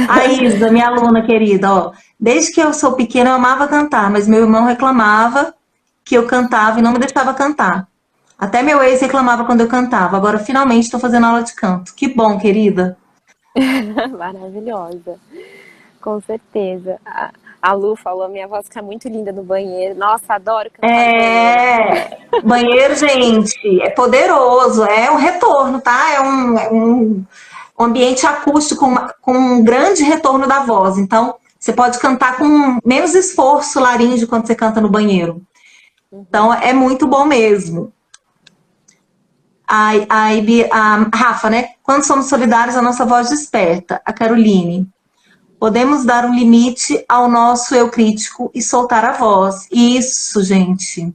A Isa, minha aluna querida, ó. Desde que eu sou pequena, eu amava cantar, mas meu irmão reclamava que eu cantava e não me deixava cantar. Até meu ex reclamava quando eu cantava. Agora, finalmente, estou fazendo aula de canto. Que bom, querida. Maravilhosa. Com certeza. A Lu falou, minha voz fica muito linda no banheiro. Nossa, adoro cantar É, banheiro. banheiro, gente, é poderoso. É um retorno, tá? É um, é um um ambiente acústico com um grande retorno da voz. Então, você pode cantar com menos esforço laríngeo quando você canta no banheiro. Então, é muito bom mesmo. A, a, a, Rafa, né? Quando somos solidários, a nossa voz desperta. A Caroline. Podemos dar um limite ao nosso eu crítico e soltar a voz. Isso, gente.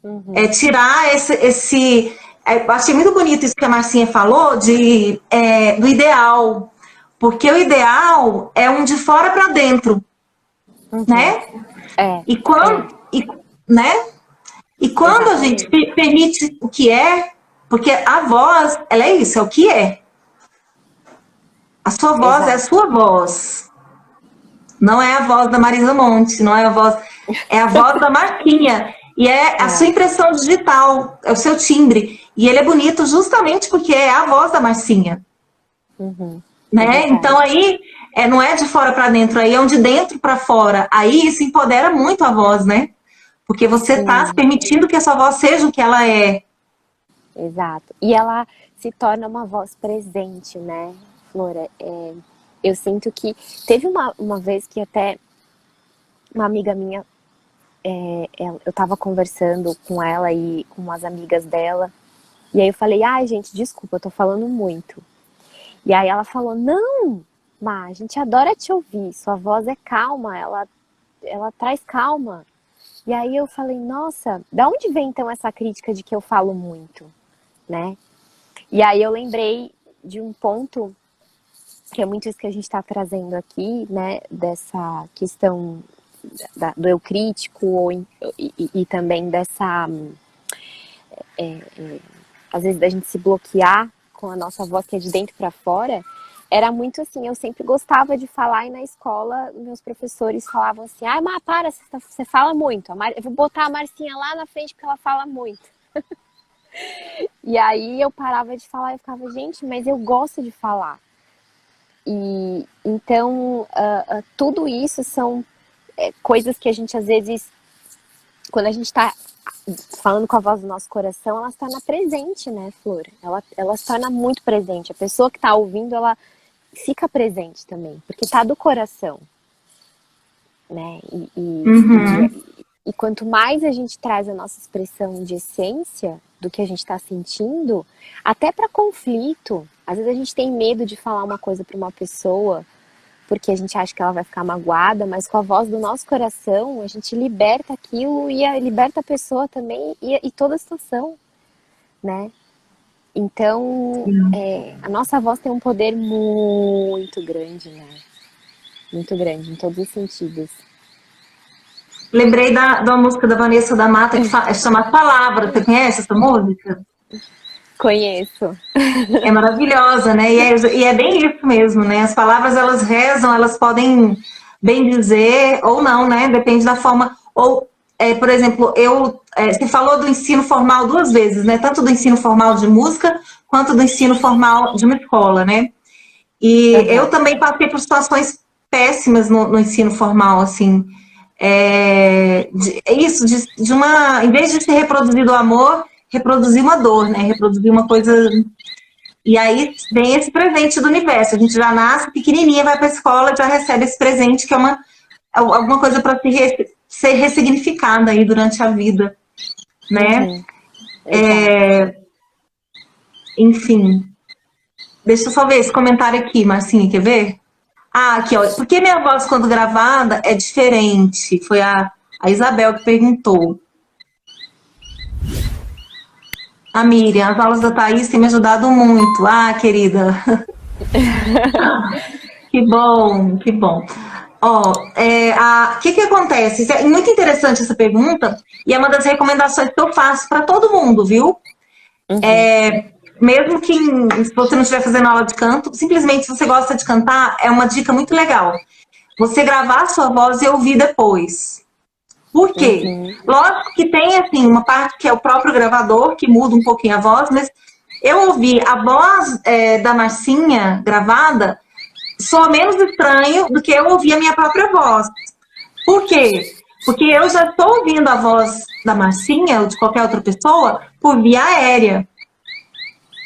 Uhum. É tirar esse, esse é, achei muito bonito isso que a Marcinha falou de, é, do ideal. Porque o ideal é um de fora para dentro. Uhum. Né? É. E quando. É. E, né? E quando a gente permite o que é, porque a voz, ela é isso, é o que é. A sua voz Exato. é a sua voz. Não é a voz da Marisa Monte, não é a voz. É a voz da Marquinha. E é a é. sua impressão digital, é o seu timbre. E ele é bonito justamente porque é a voz da Marcinha. Uhum. Né? É então aí é, não é de fora para dentro, aí é um de dentro para fora. Aí isso empodera muito a voz, né? Porque você está permitindo que a sua voz seja o que ela é. Exato. E ela se torna uma voz presente, né, Flora? É, eu sinto que teve uma, uma vez que até uma amiga minha é, eu estava conversando com ela e com umas amigas dela, e aí eu falei, ai gente, desculpa, eu tô falando muito. E aí ela falou, não, Má, a gente adora te ouvir, sua voz é calma, ela, ela traz calma. E aí eu falei, nossa, da onde vem então essa crítica de que eu falo muito, né? E aí eu lembrei de um ponto que é muito isso que a gente está trazendo aqui, né? Dessa questão da, do eu crítico ou, e, e, e também dessa. É, é, às vezes, da gente se bloquear com a nossa voz que é de dentro para fora, era muito assim. Eu sempre gostava de falar e na escola meus professores falavam assim: ah, mas para, você, tá, você fala muito. Mar... Eu vou botar a Marcinha lá na frente porque ela fala muito. e aí eu parava de falar e ficava, gente, mas eu gosto de falar. E então uh, uh, tudo isso são é, coisas que a gente às vezes, quando a gente está falando com a voz do nosso coração, ela se torna presente, né, Flor? Ela, ela se torna muito presente. A pessoa que está ouvindo, ela fica presente também, porque está do coração, né? E, e, uhum. e, e, quanto mais a gente traz a nossa expressão de essência, do que a gente está sentindo, até para conflito. Às vezes a gente tem medo de falar uma coisa para uma pessoa porque a gente acha que ela vai ficar magoada, mas com a voz do nosso coração a gente liberta aquilo e a, liberta a pessoa também e, e toda a situação, né? Então, é, a nossa voz tem um poder muito grande, né? Muito grande, em todos os sentidos. Lembrei da, da música da Vanessa da Mata que chama Palavra. Você conhece essa música? Conheço. É maravilhosa, né? E é, e é, bem isso mesmo, né? As palavras elas rezam, elas podem bem dizer ou não, né? Depende da forma. Ou, é, por exemplo, eu é, você falou do ensino formal duas vezes, né? Tanto do ensino formal de música quanto do ensino formal de uma escola, né? E uhum. eu também passei por situações péssimas no, no ensino formal, assim. É, de, isso, de, de uma. Em vez de se reproduzir o amor, reproduzir uma dor, né? Reproduzir uma coisa. E aí vem esse presente do universo. A gente já nasce pequenininha, vai para a escola, já recebe esse presente que é uma alguma coisa para se ser ressignificada aí durante a vida, né? Uhum. É... Enfim. Deixa eu só ver esse comentário aqui, Marcinha, quer ver? Ah, aqui, ó. Por que minha voz, quando gravada, é diferente? Foi a, a Isabel que perguntou. A Miriam, as aulas da Thaís têm me ajudado muito. Ah, querida. que bom, que bom. Ó, é, o que que acontece? É muito interessante essa pergunta e é uma das recomendações que eu faço para todo mundo, viu? Uhum. É, mesmo que se você não estiver fazendo aula de canto, simplesmente se você gosta de cantar, é uma dica muito legal. Você gravar a sua voz e ouvir depois. Por quê? Uhum. Lógico que tem, assim, uma parte que é o próprio gravador, que muda um pouquinho a voz, mas eu ouvi a voz é, da Marcinha gravada soa menos estranho do que eu ouvir a minha própria voz. Por quê? Porque eu já estou ouvindo a voz da Marcinha ou de qualquer outra pessoa por via aérea.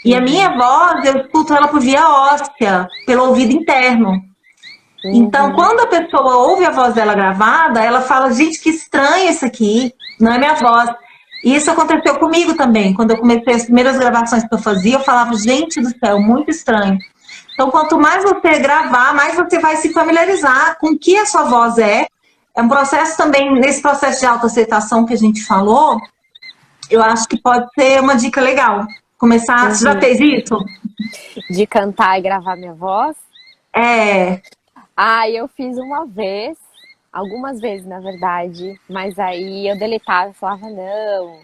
E a uhum. minha voz, eu escuto ela por via óssea, pelo ouvido interno. Uhum. Então, quando a pessoa ouve a voz dela gravada, ela fala: gente, que estranho isso aqui, não é minha voz. E isso aconteceu comigo também. Quando eu comecei as primeiras gravações que eu fazia, eu falava: gente do céu, muito estranho. Então, quanto mais você gravar, mais você vai se familiarizar com o que a sua voz é. É um processo também, nesse processo de autoaceitação que a gente falou, eu acho que pode ser uma dica legal. Começar. Uhum. Já fez isso? De cantar e gravar minha voz? É. Ah, eu fiz uma vez, algumas vezes na verdade, mas aí eu deletava e falava, não.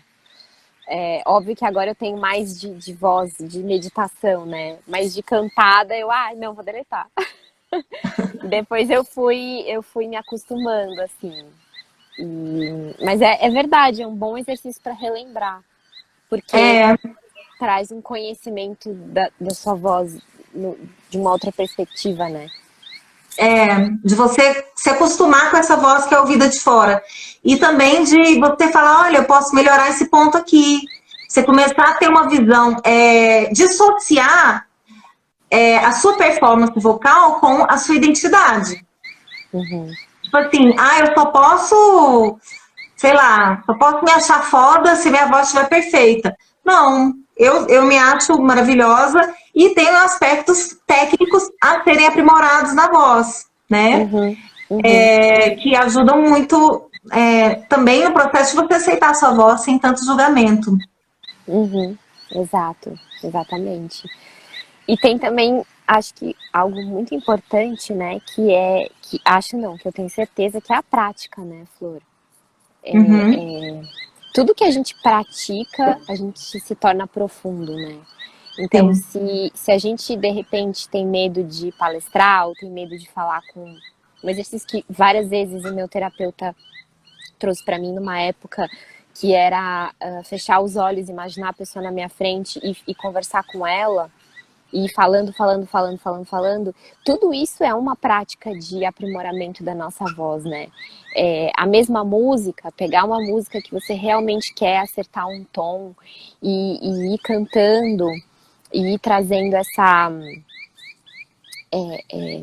É, óbvio que agora eu tenho mais de, de voz, de meditação, né? Mas de cantada eu, ah, não, vou deletar. Depois eu fui, eu fui me acostumando, assim. E, mas é, é verdade, é um bom exercício para relembrar. Porque é. traz um conhecimento da, da sua voz no, de uma outra perspectiva, né? É, de você se acostumar com essa voz que é ouvida de fora. E também de você falar, olha, eu posso melhorar esse ponto aqui. Você começar a ter uma visão, é, dissociar é, a sua performance vocal com a sua identidade. Uhum. Tipo assim, ah, eu só posso, sei lá, só posso me achar foda se minha voz estiver perfeita. Não, eu, eu me acho maravilhosa e tem aspectos técnicos a serem aprimorados na voz, né? Uhum, uhum. É, que ajudam muito é, também no processo de você aceitar a sua voz sem tanto julgamento. Uhum, exato, exatamente. E tem também, acho que algo muito importante, né? Que é, que acho não, que eu tenho certeza que é a prática, né, Flor? É, uhum. é, tudo que a gente pratica, a gente se torna profundo, né? Então, se, se a gente de repente tem medo de palestrar ou tem medo de falar com um exercício que várias vezes o meu terapeuta trouxe para mim numa época que era uh, fechar os olhos, imaginar a pessoa na minha frente e, e conversar com ela e falando, falando, falando, falando, falando, tudo isso é uma prática de aprimoramento da nossa voz, né? É, a mesma música, pegar uma música que você realmente quer acertar um tom e, e ir cantando e ir trazendo essa, é, é,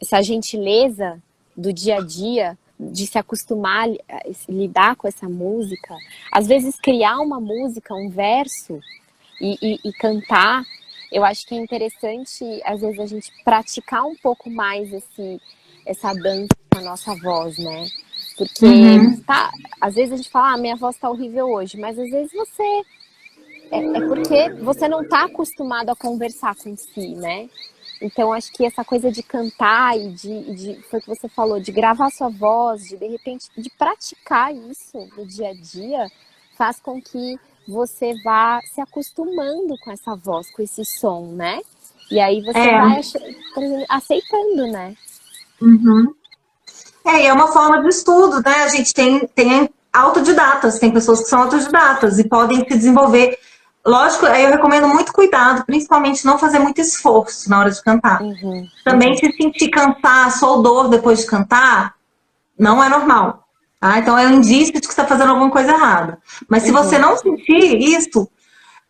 essa gentileza do dia a dia de se acostumar a lidar com essa música, às vezes criar uma música, um verso e, e, e cantar, eu acho que é interessante, às vezes, a gente praticar um pouco mais esse, essa dança com a nossa voz, né? Porque uhum. tá, às vezes a gente fala, ah, minha voz tá horrível hoje, mas às vezes você. É, é porque você não tá acostumado a conversar com si, né? Então, acho que essa coisa de cantar e de, de, foi o que você falou, de gravar sua voz, de de repente, de praticar isso no dia a dia, faz com que você vá se acostumando com essa voz, com esse som, né? E aí você é. vai aceitando, né? Uhum. É, e é uma forma de estudo, né? A gente tem, tem autodidatas, tem pessoas que são autodidatas e podem se desenvolver Lógico, eu recomendo muito cuidado, principalmente não fazer muito esforço na hora de cantar. Uhum. Também se sentir cansaço ou dor depois de cantar, não é normal. Tá? Então é um indício de que você está fazendo alguma coisa errada. Mas se uhum. você não sentir isso,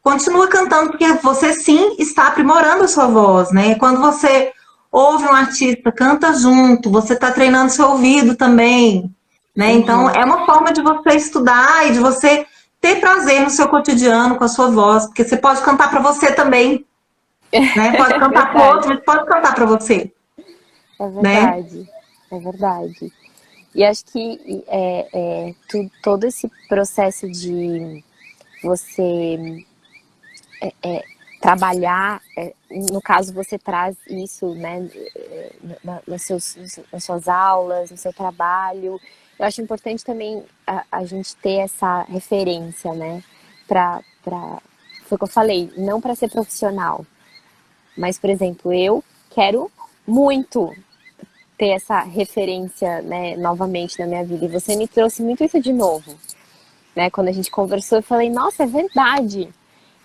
continua cantando, porque você sim está aprimorando a sua voz, né? Quando você ouve um artista, canta junto, você está treinando seu ouvido também, né? Uhum. Então é uma forma de você estudar e de você ter prazer no seu cotidiano com a sua voz, porque você pode cantar para você também. Né? Pode cantar para outro, mas pode cantar para você. É né? verdade, né? é verdade. E acho que é, é, tu, todo esse processo de você é, é trabalhar, é, no caso você traz isso né, nas, seus, nas suas aulas, no seu trabalho, eu acho importante também a, a gente ter essa referência, né? Pra, pra, foi o que eu falei, não para ser profissional. Mas, por exemplo, eu quero muito ter essa referência, né, novamente na minha vida. E você me trouxe muito isso de novo. Né? Quando a gente conversou, eu falei, nossa, é verdade.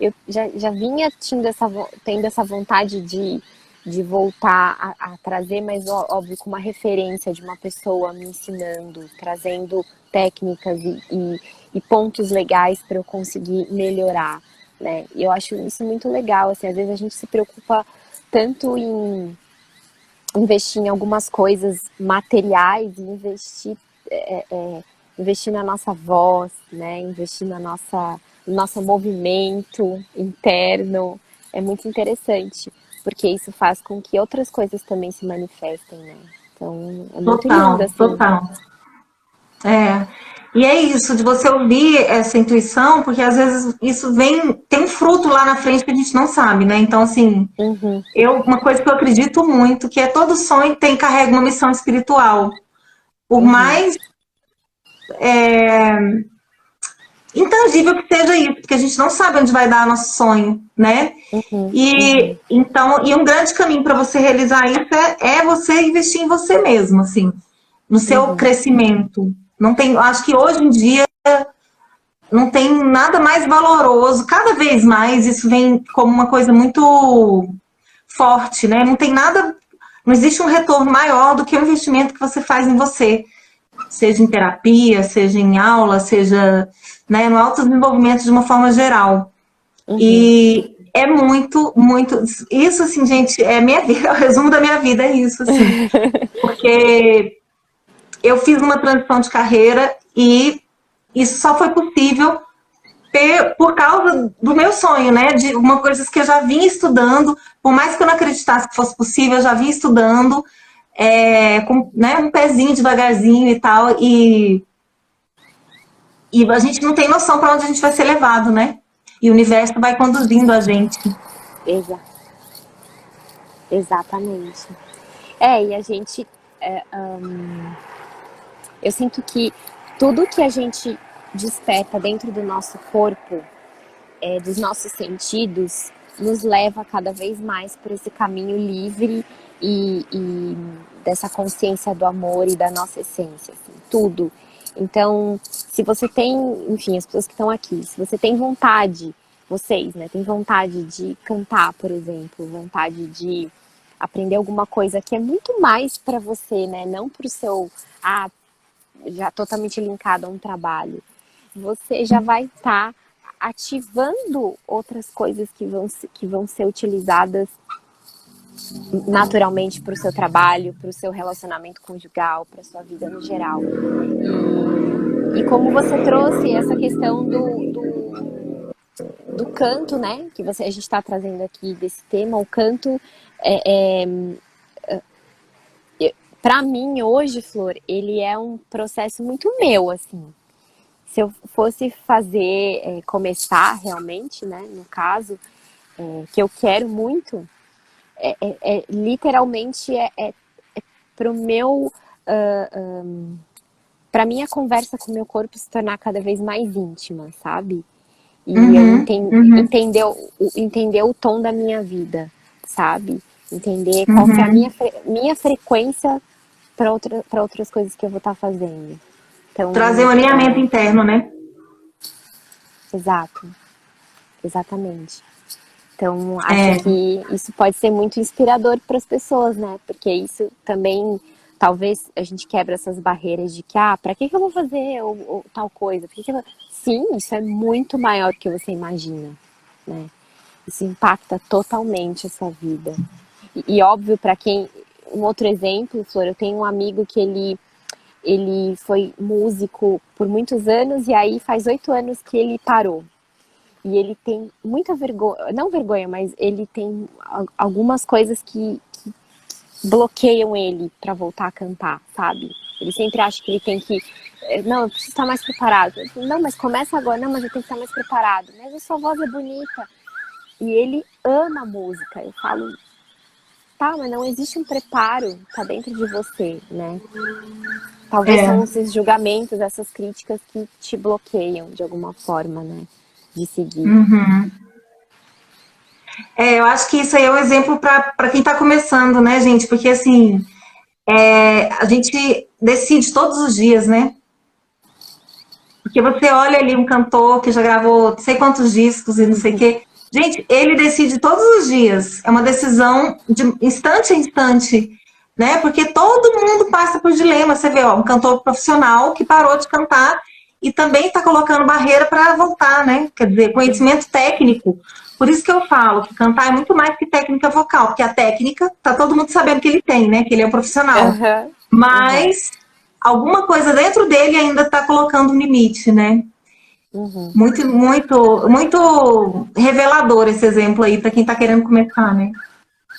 Eu já, já vinha tendo essa, tendo essa vontade de de voltar a, a, trazer, mas óbvio, com uma referência de uma pessoa me ensinando, trazendo técnicas e, e, e pontos legais para eu conseguir melhorar, né? E eu acho isso muito legal, assim, às vezes a gente se preocupa tanto em investir em algumas coisas materiais e investir, é, é, investir na nossa voz, né? Investir na nossa, no nosso movimento interno, é muito interessante porque isso faz com que outras coisas também se manifestem, né? Então, é muito total, lindo, assim. Total. É. E é isso, de você ouvir essa intuição, porque às vezes isso vem, tem um fruto lá na frente que a gente não sabe, né? Então, assim, uhum. eu, uma coisa que eu acredito muito, que é todo sonho tem, carrega uma missão espiritual. Por uhum. mais é, intangível que seja isso, porque a gente não sabe onde vai dar nosso sonho, né? Uhum, e uhum. então, e um grande caminho para você realizar isso é, é, você investir em você mesmo, assim, no seu uhum. crescimento. Não tem, acho que hoje em dia não tem nada mais valoroso, cada vez mais isso vem como uma coisa muito forte, né? Não tem nada, não existe um retorno maior do que o investimento que você faz em você, seja em terapia, seja em aula, seja né, no autodesenvolvimento de uma forma geral. Uhum. E é muito, muito. Isso, assim, gente, é minha vida, é o resumo da minha vida é isso, assim. Porque eu fiz uma transição de carreira e isso só foi possível por causa do meu sonho, né? De uma coisa que eu já vinha estudando, por mais que eu não acreditasse que fosse possível, eu já vinha estudando, é, com né, um pezinho devagarzinho e tal, e e a gente não tem noção para onde a gente vai ser levado, né? E o universo vai conduzindo a gente. Exato. Exatamente. É, e a gente. É, eu sinto que tudo que a gente desperta dentro do nosso corpo, é, dos nossos sentidos, nos leva cada vez mais por esse caminho livre e, e, dessa consciência do amor e da nossa essência. Assim, tudo. Então, se você tem, enfim, as pessoas que estão aqui, se você tem vontade, vocês, né, tem vontade de cantar, por exemplo, vontade de aprender alguma coisa que é muito mais para você, né, não para o seu, ah, já totalmente linkado a um trabalho. Você já vai estar tá ativando outras coisas que vão, que vão ser utilizadas naturalmente para o seu trabalho, para o seu relacionamento conjugal, para sua vida no geral. E, e, como você trouxe essa questão do, do, do canto, né? Que você, a gente está trazendo aqui desse tema, o canto é, é, é para mim hoje, Flor, ele é um processo muito meu, assim. Se eu fosse fazer, é, começar realmente, né, no caso, é, que eu quero muito, é, é, é literalmente é, é, é pro meu. Uh, um, para minha conversa com o meu corpo se tornar cada vez mais íntima, sabe? E uhum, eu entendi, uhum. entender, entender o tom da minha vida, sabe? Entender qual uhum. é a uhum. minha, minha frequência para outra, outras coisas que eu vou estar tá fazendo. Então, Trazer um alinhamento interno, né? Exato. Exatamente. Então, acho é. que isso pode ser muito inspirador para as pessoas, né? Porque isso também, talvez a gente quebra essas barreiras de que, ah, para que, que eu vou fazer ou, ou tal coisa? que que. Sim, isso é muito maior do que você imagina, né? Isso impacta totalmente a sua vida. E, e óbvio, para quem. Um outro exemplo, Flor, eu tenho um amigo que ele ele foi músico por muitos anos e aí faz oito anos que ele parou. E ele tem muita vergonha, não vergonha, mas ele tem algumas coisas que, que bloqueiam ele para voltar a cantar, sabe? Ele sempre acha que ele tem que. Eh, não, eu preciso estar mais preparado. Não, mas começa agora. Não, mas eu tenho que estar mais preparado. Mas a sua voz é bonita. E ele ama a música. Eu falo, tá, mas não existe um preparo, tá dentro de você, né? Talvez é. são esses julgamentos, essas críticas que te bloqueiam de alguma forma, né? De seguir. Uhum. É, eu acho que isso aí é um exemplo para quem está começando, né, gente? Porque assim, é, a gente decide todos os dias, né? Porque você olha ali um cantor que já gravou não sei quantos discos e não sei o quê. Gente, ele decide todos os dias. É uma decisão de instante a instante, né? Porque todo mundo passa por dilema. Você vê, ó, um cantor profissional que parou de cantar e também está colocando barreira para voltar, né? Quer dizer, conhecimento técnico. Por isso que eu falo que cantar é muito mais que técnica vocal, porque a técnica tá todo mundo sabendo que ele tem, né? Que ele é um profissional. Uhum. Mas uhum. alguma coisa dentro dele ainda está colocando um limite, né? Uhum. Muito, muito, muito revelador esse exemplo aí para quem está querendo começar, né?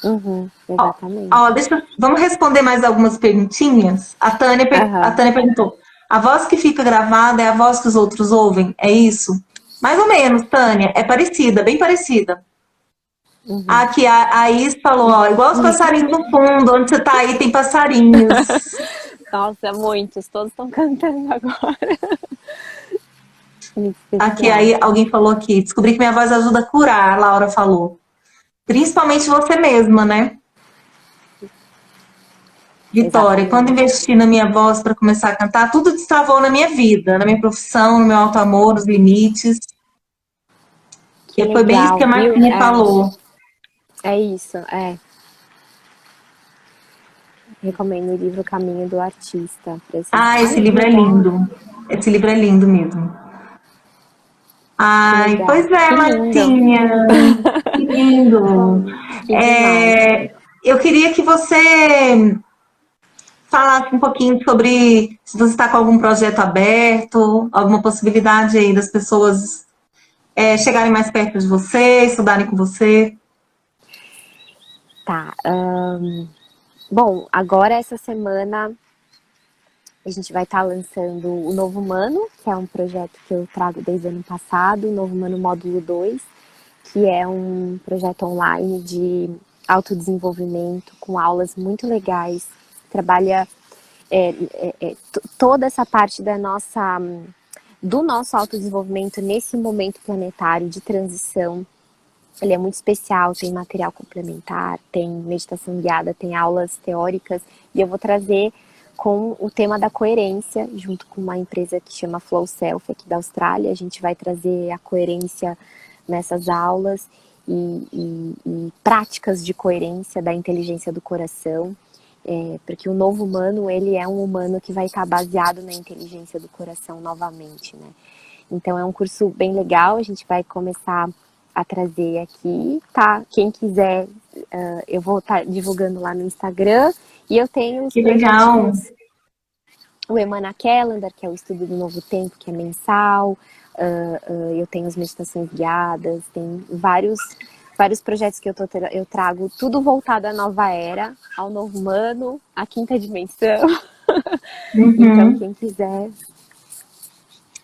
Uhum, exatamente. Ó, ó, deixa, vamos responder mais algumas perguntinhas. A Tânia, a Tânia perguntou: a voz que fica gravada é a voz que os outros ouvem? É isso? Mais ou menos, Tânia. É parecida, bem parecida. Uhum. Aqui a, a Is falou, ó, igual os passarinhos no fundo, onde você tá aí tem passarinhos. Nossa, muitos, todos estão cantando agora. aqui aí alguém falou aqui, descobri que minha voz ajuda a curar, a Laura falou. Principalmente você mesma, né? Vitória, Exatamente. quando investi na minha voz para começar a cantar, tudo destravou na minha vida, na minha profissão, no meu alto amor, nos limites. Que e legal, foi bem isso que a Martina é, falou. É isso, é. Recomendo o livro Caminho do Artista. Ah, esse livro é lindo. Esse livro é lindo mesmo. Ai, pois é, que Martinha. que lindo. Que é, eu queria que você falasse um pouquinho sobre se você está com algum projeto aberto, alguma possibilidade aí das pessoas é, chegarem mais perto de você, estudarem com você. Tá. Bom, agora essa semana a gente vai estar tá lançando o Novo Mano, que é um projeto que eu trago desde o ano passado, o Novo Mano Módulo 2, que é um projeto online de autodesenvolvimento com aulas muito legais trabalha é, é, é toda essa parte da nossa do nosso autodesenvolvimento nesse momento planetário de transição. Ele é muito especial, tem material complementar, tem meditação guiada, tem aulas teóricas e eu vou trazer com o tema da coerência, junto com uma empresa que chama Flow Self aqui da Austrália. A gente vai trazer a coerência nessas aulas e, e, e práticas de coerência da inteligência do coração. É, porque o novo humano, ele é um humano que vai estar baseado na inteligência do coração novamente, né? Então é um curso bem legal, a gente vai começar a trazer aqui, tá? Quem quiser, uh, eu vou estar tá divulgando lá no Instagram. E eu tenho que legal. o Emana Calendar, que é o estudo do novo tempo, que é mensal. Uh, uh, eu tenho as meditações guiadas, tem vários vários projetos que eu, tô, eu trago, tudo voltado à nova era, ao novo humano, à quinta dimensão. Uhum. então, quem quiser.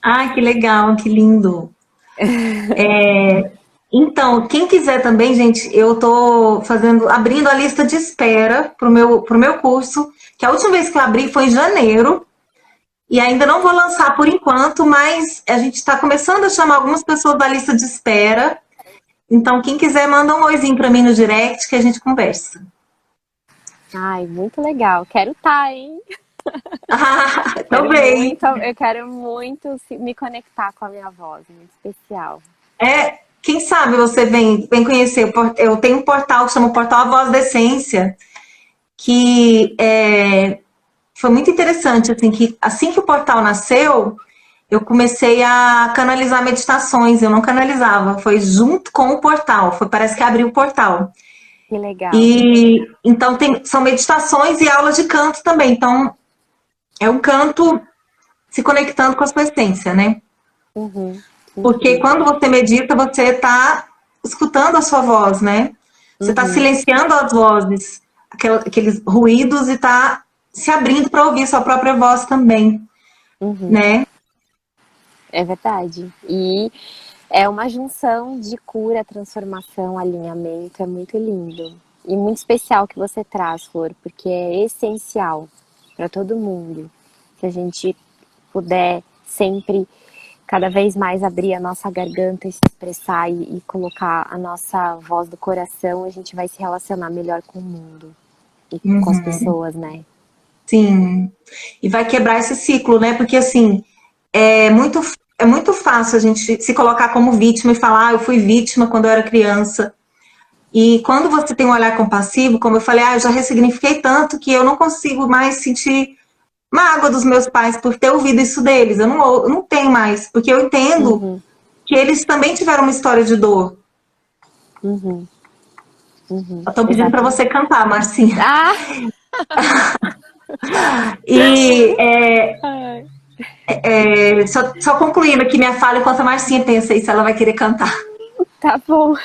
Ah, que legal, que lindo. é, então, quem quiser também, gente, eu tô fazendo, abrindo a lista de espera pro meu, pro meu curso, que a última vez que eu abri foi em janeiro. E ainda não vou lançar por enquanto, mas a gente está começando a chamar algumas pessoas da lista de espera. Então, quem quiser, manda um oizinho para mim no direct que a gente conversa. Ai, muito legal. Quero estar, tá, hein? Ah, também. eu quero muito me conectar com a minha voz, muito especial. É, quem sabe você vem, vem conhecer. Eu tenho um portal que chama Portal A Voz da Essência, que é, foi muito interessante, assim, que assim que o portal nasceu, eu comecei a canalizar meditações. Eu não canalizava, foi junto com o portal. Foi parece que abriu o portal. Que legal. E então tem, são meditações e aulas de canto também. Então é um canto se conectando com a sua essência, né? Uhum. Porque quando você medita, você está escutando a sua voz, né? Você está uhum. silenciando as vozes, aqueles ruídos e está se abrindo para ouvir sua própria voz também, uhum. né? É verdade. E é uma junção de cura, transformação, alinhamento. É muito lindo. E muito especial que você traz, Flor, porque é essencial para todo mundo. Se a gente puder sempre, cada vez mais, abrir a nossa garganta e se expressar e, e colocar a nossa voz do coração, a gente vai se relacionar melhor com o mundo e uhum. com as uhum. pessoas, né? Sim. E vai quebrar esse ciclo, né? Porque assim, é muito, é muito fácil a gente se colocar como vítima e falar, ah, eu fui vítima quando eu era criança. E quando você tem um olhar compassivo, como eu falei, ah, eu já ressignifiquei tanto que eu não consigo mais sentir mágoa dos meus pais por ter ouvido isso deles. Eu não, eu não tenho mais, porque eu entendo uhum. que eles também tiveram uma história de dor. Uhum. Uhum. Eu tô pedindo para você cantar, Marcinha. Ah! e é, é, só, só, concluindo aqui minha fala enquanto a Marcinha pensa aí se ela vai querer cantar. Tá bom.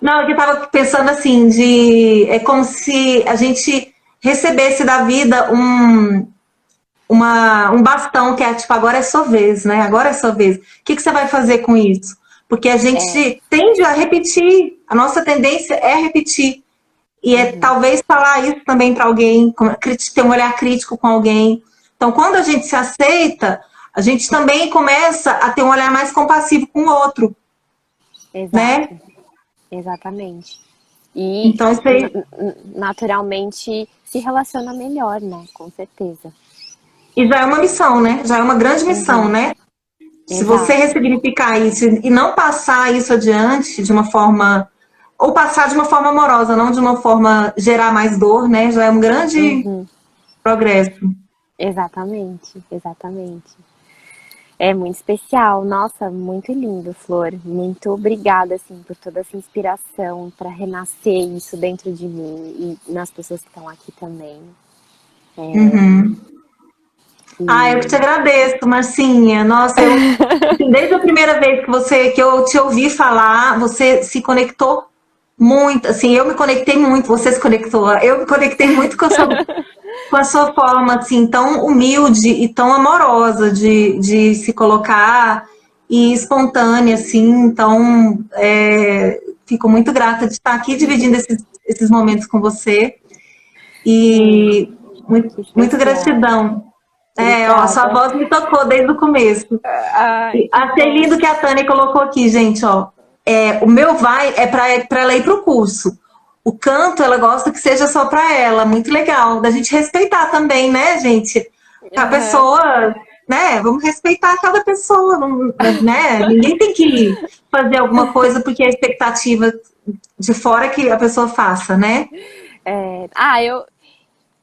Não, eu tava pensando assim, de é como se a gente recebesse da vida um, uma, um bastão que é tipo, agora é sua vez, né? Agora é sua vez. O que, que você vai fazer com isso? Porque a gente é. tende a repetir, a nossa tendência é repetir. E é uhum. talvez falar isso também para alguém, ter um olhar crítico com alguém. Então, quando a gente se aceita, a gente também começa a ter um olhar mais compassivo com o outro. Exato. Né? Exatamente. E então, isso aí... naturalmente se relaciona melhor, né? Com certeza. E já é uma missão, né? Já é uma grande missão, uhum. né? Se você ressignificar isso e não passar isso adiante de uma forma ou passar de uma forma amorosa, não de uma forma gerar mais dor, né? Já é um grande uhum. progresso. Exatamente, exatamente. É muito especial, nossa, muito lindo, Flor. Muito obrigada, assim, por toda essa inspiração para renascer isso dentro de mim e nas pessoas que estão aqui também. É... Uhum. E... Ah, eu te agradeço, Marcinha. Nossa, eu, assim, desde a primeira vez que você que eu te ouvi falar, você se conectou muito, assim, eu me conectei muito, você se conectou, eu me conectei muito com a sua, com a sua forma, assim, tão humilde e tão amorosa de, de se colocar e espontânea, assim, então, é, fico muito grata de estar aqui dividindo esses, esses momentos com você e muito, muito gratidão. É, ó, sua voz me tocou desde o começo. Ai, Achei lindo que a Tânia colocou aqui, gente, ó é, o meu vai é para ela ir para o curso. O canto, ela gosta que seja só para ela. Muito legal. Da gente respeitar também, né, gente? A uhum. pessoa, né? Vamos respeitar cada pessoa, né? Ninguém tem que fazer alguma coisa porque a expectativa de fora que a pessoa faça, né? É, ah, eu,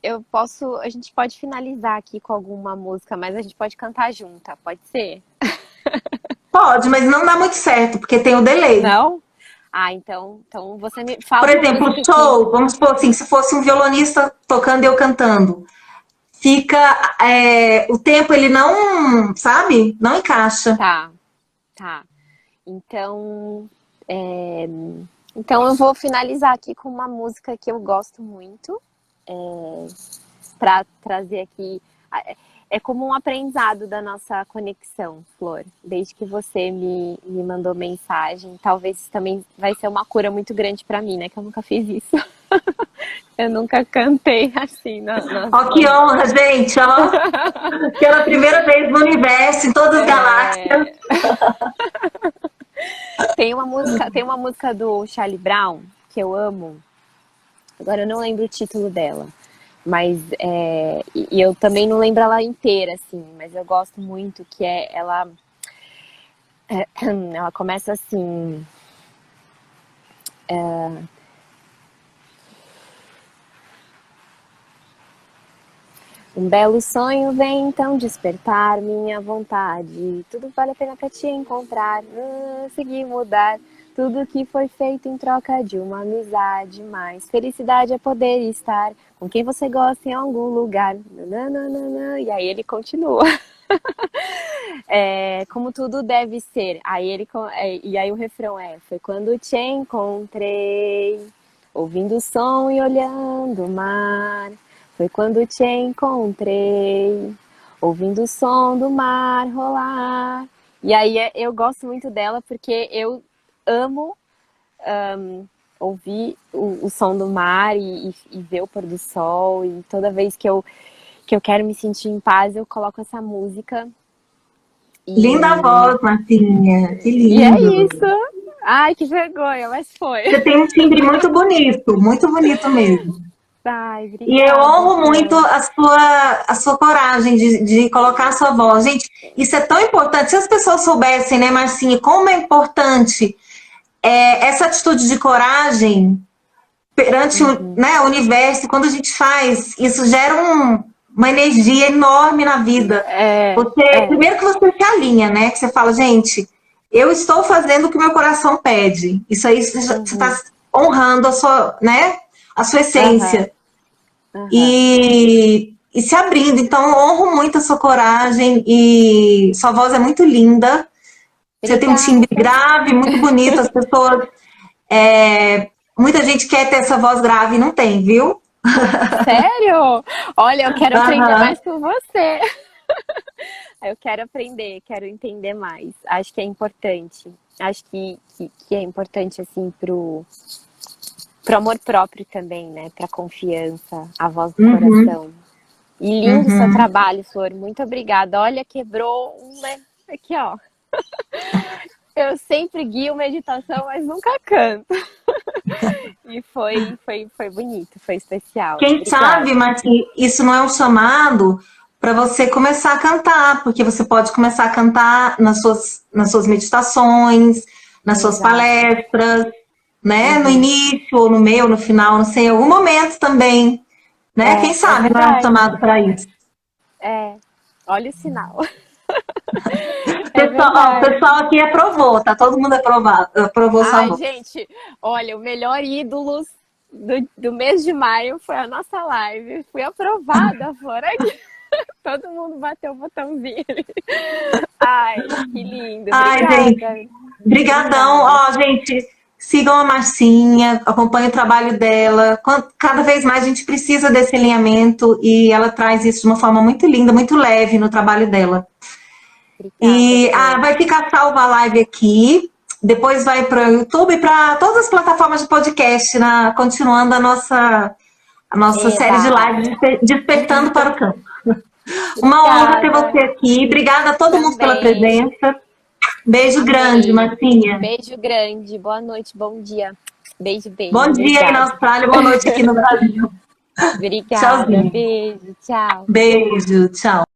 eu posso. A gente pode finalizar aqui com alguma música, mas a gente pode cantar junta, pode ser? Pode, mas não dá muito certo, porque tem o delay. Não? Ah, então, então você me fala. Por exemplo, show, vamos supor assim, se fosse um violonista tocando e eu cantando, fica é, o tempo ele não, sabe, não encaixa. Tá, tá. Então, é, então eu vou finalizar aqui com uma música que eu gosto muito, é, para trazer aqui é como um aprendizado da nossa conexão, Flor. Desde que você me, me mandou mensagem, talvez também vai ser uma cura muito grande para mim, né? Que eu nunca fiz isso. eu nunca cantei assim. Na, na... Ó, que honra, gente! Ó. Pela primeira vez no universo, em todas as é... galáxias. tem uma música, tem uma música do Charlie Brown que eu amo. Agora eu não lembro o título dela. Mas é, e eu também não lembro ela inteira, assim, mas eu gosto muito que é ela. É, ela começa assim. É, um belo sonho vem então despertar minha vontade. Tudo vale a pena para te encontrar, uh, seguir mudar. Tudo que foi feito em troca de uma amizade, mais felicidade é poder estar com quem você gosta em algum lugar. Nananana, e aí ele continua. é, como tudo deve ser. Aí ele é, e aí o refrão é: foi quando te encontrei, ouvindo o som e olhando o mar. Foi quando te encontrei, ouvindo o som do mar rolar. E aí é, eu gosto muito dela porque eu amo um, ouvir o, o, som do mar e, e, e, ver o pôr do sol. E toda vez que eu, que eu quero me sentir em paz, eu coloco essa música. E... Linda voz, Martinha. Que lindo. E é isso. Ai, que vergonha, mas foi. Você tem um timbre muito bonito, muito bonito mesmo. Ai, e eu honro muito a sua, a sua coragem de, de colocar a sua voz. Gente, isso é tão importante. Se as pessoas soubessem, né, Marcinha, como é importante é, essa atitude de coragem perante uhum. o, né, o universo, quando a gente faz, isso gera um, uma energia enorme na vida. É, você, é. Primeiro que você se alinha, né? Que você fala, gente, eu estou fazendo o que meu coração pede. Isso aí você uhum. está honrando a sua, né, a sua essência. Uhum. E, e se abrindo. Então, honro muito a sua coragem e sua voz é muito linda. Você tem um timbre grave, muito bonito, as pessoas. É, muita gente quer ter essa voz grave e não tem, viu? Sério? Olha, eu quero aprender mais com você. Eu quero aprender, quero entender mais. Acho que é importante. Acho que, que, que é importante, assim, pro, pro amor próprio também, né? Pra confiança, a voz do uhum. coração. E lindo uhum. seu trabalho, Flor. Muito obrigada. Olha, quebrou um. Aqui, ó. Eu sempre guio meditação, mas nunca canto. E foi, foi, foi bonito, foi especial. Quem Obrigada. sabe, Martim, isso não é um chamado para você começar a cantar, porque você pode começar a cantar nas suas, nas suas meditações, nas Exato. suas palestras, né? Uhum. No início, ou no meio, ou no final, não sei, em algum momento também. Né? É, Quem sabe é não é um chamado para isso. É, olha o sinal. pessoal, ó, o pessoal aqui aprovou, tá? Todo mundo aprovado, aprovou Ai, gente, olha, o melhor ídolos do, do mês de maio foi a nossa live. Fui aprovada, fora aqui. Todo mundo bateu o botãozinho. Ai, que lindo. Ai, gente. Obrigadão. Ó, gente, sigam a Marcinha, acompanhem o trabalho dela. Cada vez mais a gente precisa desse alinhamento e ela traz isso de uma forma muito linda, muito leve no trabalho dela. Obrigada, e ah, vai ficar salva a live aqui. Depois vai para o YouTube e para todas as plataformas de podcast, na, continuando a nossa, a nossa série de lives Despertando para o Campo. Uma honra ter você aqui. Obrigada a todo Também. mundo pela presença. Beijo Amém. grande, Marcinha. Beijo grande. Boa noite, bom dia. Beijo, beijo. Bom dia Obrigada. aí na Austrália, boa noite aqui no Brasil. Obrigada. Tchauzinho. Beijo, tchau. Beijo, tchau.